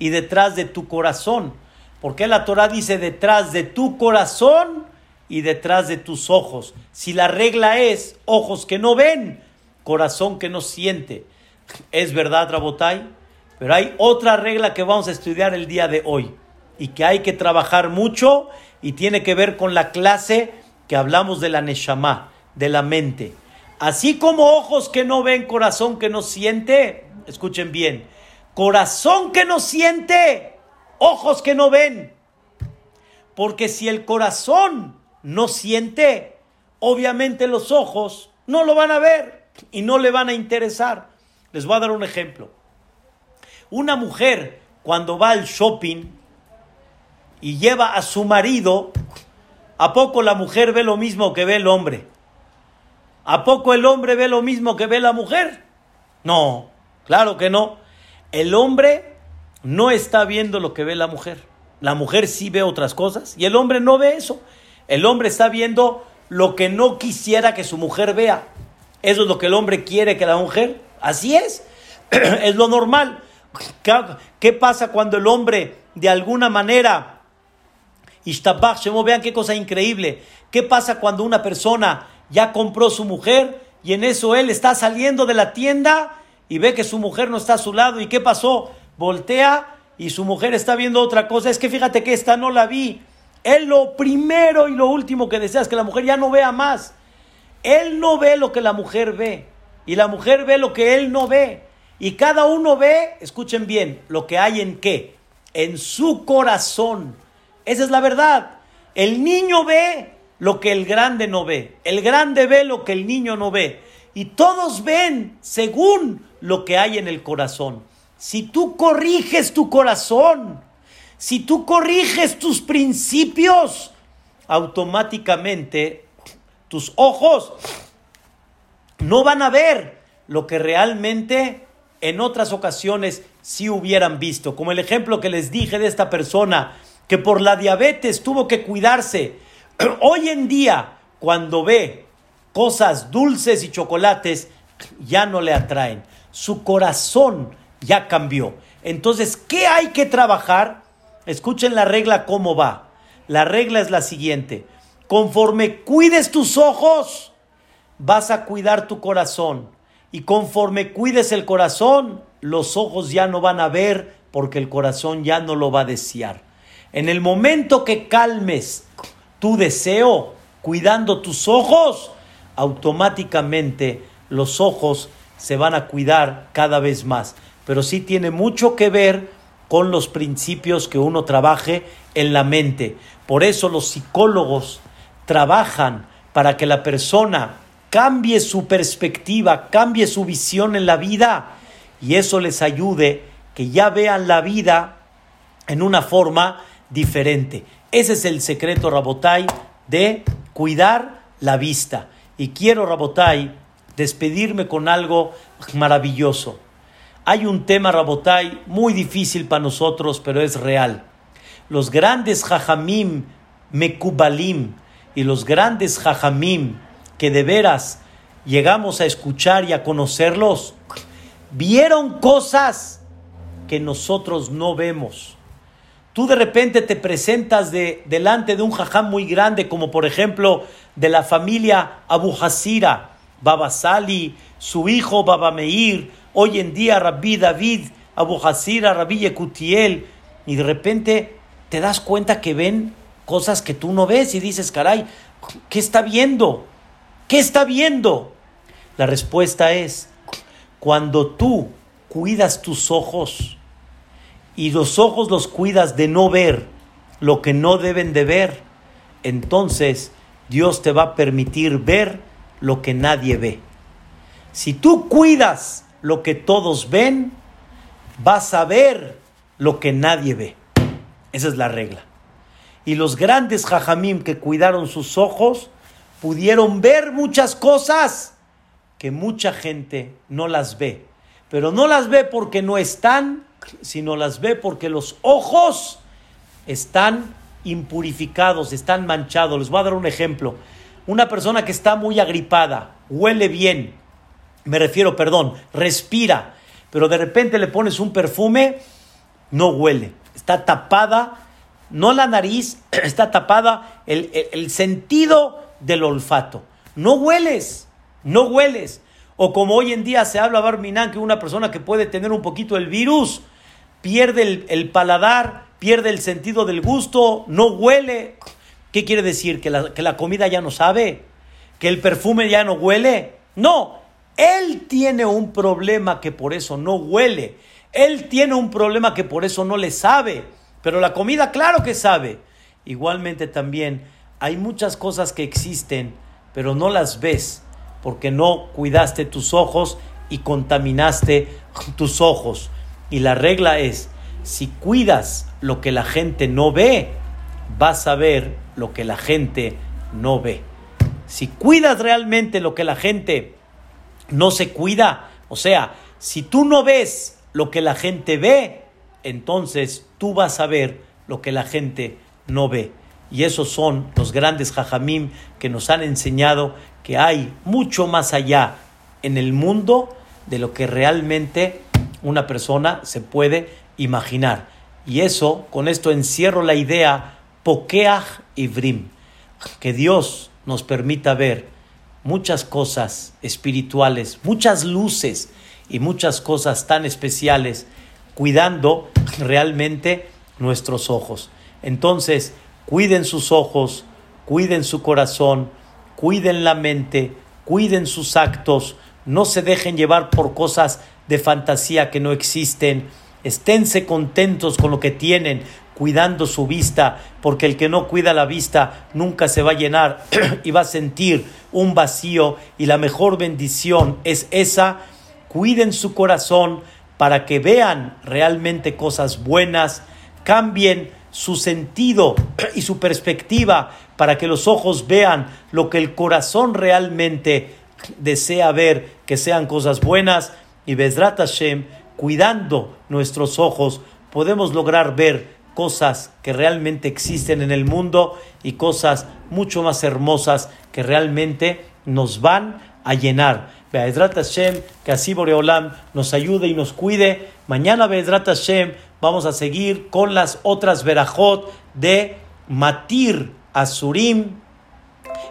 S1: y detrás de tu corazón. ¿Por qué la Torah dice detrás de tu corazón y detrás de tus ojos? Si la regla es ojos que no ven, corazón que no siente. Es verdad, Rabotai, pero hay otra regla que vamos a estudiar el día de hoy y que hay que trabajar mucho y tiene que ver con la clase que hablamos de la Neshama, de la mente. Así como ojos que no ven, corazón que no siente, escuchen bien, corazón que no siente, ojos que no ven. Porque si el corazón no siente, obviamente los ojos no lo van a ver y no le van a interesar. Les voy a dar un ejemplo. Una mujer cuando va al shopping y lleva a su marido, ¿a poco la mujer ve lo mismo que ve el hombre? ¿A poco el hombre ve lo mismo que ve la mujer? No, claro que no. El hombre no está viendo lo que ve la mujer. La mujer sí ve otras cosas y el hombre no ve eso. El hombre está viendo lo que no quisiera que su mujer vea. Eso es lo que el hombre quiere que la mujer. Así es. [clears throat] es lo normal. ¿Qué pasa cuando el hombre de alguna manera... Vean qué cosa increíble. ¿Qué pasa cuando una persona ya compró su mujer y en eso él está saliendo de la tienda y ve que su mujer no está a su lado? ¿Y qué pasó? Voltea y su mujer está viendo otra cosa. Es que fíjate que esta no la vi. Él lo primero y lo último que desea es que la mujer ya no vea más. Él no ve lo que la mujer ve y la mujer ve lo que él no ve. Y cada uno ve, escuchen bien, lo que hay en qué, en su corazón. Esa es la verdad. El niño ve lo que el grande no ve. El grande ve lo que el niño no ve. Y todos ven según lo que hay en el corazón. Si tú corriges tu corazón, si tú corriges tus principios, automáticamente tus ojos no van a ver lo que realmente en otras ocasiones sí hubieran visto. Como el ejemplo que les dije de esta persona que por la diabetes tuvo que cuidarse. [clears throat] Hoy en día, cuando ve cosas dulces y chocolates, ya no le atraen. Su corazón ya cambió. Entonces, ¿qué hay que trabajar? Escuchen la regla cómo va. La regla es la siguiente. Conforme cuides tus ojos, vas a cuidar tu corazón. Y conforme cuides el corazón, los ojos ya no van a ver porque el corazón ya no lo va a desear. En el momento que calmes tu deseo, cuidando tus ojos, automáticamente los ojos se van a cuidar cada vez más. Pero sí tiene mucho que ver con los principios que uno trabaje en la mente. Por eso los psicólogos trabajan para que la persona cambie su perspectiva, cambie su visión en la vida y eso les ayude que ya vean la vida en una forma diferente. Ese es el secreto, Rabotai, de cuidar la vista. Y quiero, Rabotai, despedirme con algo maravilloso. Hay un tema, Rabotai, muy difícil para nosotros, pero es real. Los grandes jajamim mekubalim y los grandes jajamim que de veras llegamos a escuchar y a conocerlos, vieron cosas que nosotros no vemos. Tú de repente te presentas de, delante de un jajam muy grande, como por ejemplo de la familia Abu Hasira, Baba Sali, su hijo Baba Meir, hoy en día Rabbi David, Abu Hasira, Rabbi Yekutiel, y de repente te das cuenta que ven cosas que tú no ves y dices, caray, ¿qué está viendo? ¿Qué está viendo? La respuesta es, cuando tú cuidas tus ojos y los ojos los cuidas de no ver lo que no deben de ver, entonces Dios te va a permitir ver lo que nadie ve. Si tú cuidas lo que todos ven, vas a ver lo que nadie ve. Esa es la regla. Y los grandes jajamim que cuidaron sus ojos pudieron ver muchas cosas que mucha gente no las ve. Pero no las ve porque no están, sino las ve porque los ojos están impurificados, están manchados. Les voy a dar un ejemplo. Una persona que está muy agripada, huele bien, me refiero, perdón, respira, pero de repente le pones un perfume, no huele, está tapada, no la nariz, [clears throat] está tapada el, sentido del olfato. No hueles, no hueles. O como hoy en día se habla, Barminan, que una persona que puede tener un poquito el virus, pierde el, paladar, pierde el sentido del gusto, no huele. ¿Qué quiere decir? ¿Que la, ¿Que la comida ya no sabe? ¿Que el perfume ya no huele? No, él tiene un problema que por eso no huele. Él tiene un problema que por eso no le sabe. Pero la comida, claro que sabe. Igualmente también hay muchas cosas que existen, pero no las ves porque no cuidaste tus ojos y contaminaste tus ojos. Y la regla es, si cuidas lo que la gente no ve, vas a ver lo que la gente no ve. Si cuidas realmente lo que la gente no se cuida, o sea, si tú no ves lo que la gente ve, entonces tú vas a ver lo que la gente no ve. Y esos son los grandes jajamim que nos han enseñado que hay mucho más allá en el mundo de lo que realmente una persona se puede imaginar. Y eso, con esto encierro la idea Pokeach Ivrim, que Dios nos permita ver muchas cosas espirituales, muchas luces y muchas cosas tan especiales, cuidando realmente nuestros ojos. Entonces, cuiden sus ojos, cuiden su corazón, cuiden la mente, cuiden sus actos, no se dejen llevar por cosas de fantasía que no existen, esténse contentos con lo que tienen, cuidando su vista, porque el que no cuida la vista nunca se va a llenar [clears throat] y va a sentir un vacío y la mejor bendición es esa. Cuiden su corazón para que vean realmente cosas buenas, cambien su sentido [clears throat] y su perspectiva para que los ojos vean lo que el corazón realmente desea ver, que sean cosas buenas y Bezrat Hashem, cuidando nuestros ojos, podemos lograr ver cosas que realmente existen en el mundo y cosas mucho más hermosas que realmente nos van a llenar. Be'ezrat Hashem, que así Boreolam nos ayude y nos cuide. Mañana Be'ezrat Hashem vamos a seguir con las otras verajot de Matir Asurim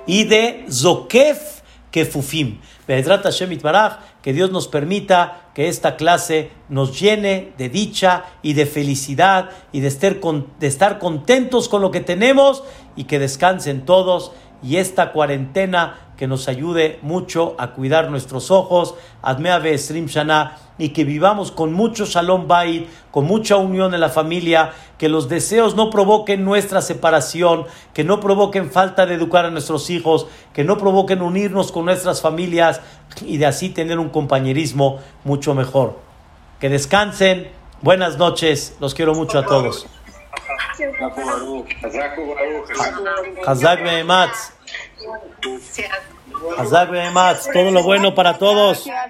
S1: y de Zokef Kefufim. Be'ezrat Hashem Itbaraj, que Dios nos permita que esta clase nos llene de dicha y de felicidad y de estar, de estar contentos con lo que tenemos y que descansen todos y esta cuarentena que nos ayude mucho a cuidar nuestros ojos, Admea Srim Shana, y que vivamos con mucho Shalom Bait, con mucha unión en la familia, que los deseos no provoquen nuestra separación, que no provoquen falta de educar a nuestros hijos, que no provoquen unirnos con nuestras familias y de así tener un compañerismo mucho mejor. Que descansen, buenas noches, los quiero mucho a todos. Hazak Behematz. Hazak Behematz. Todo lo bueno para todos.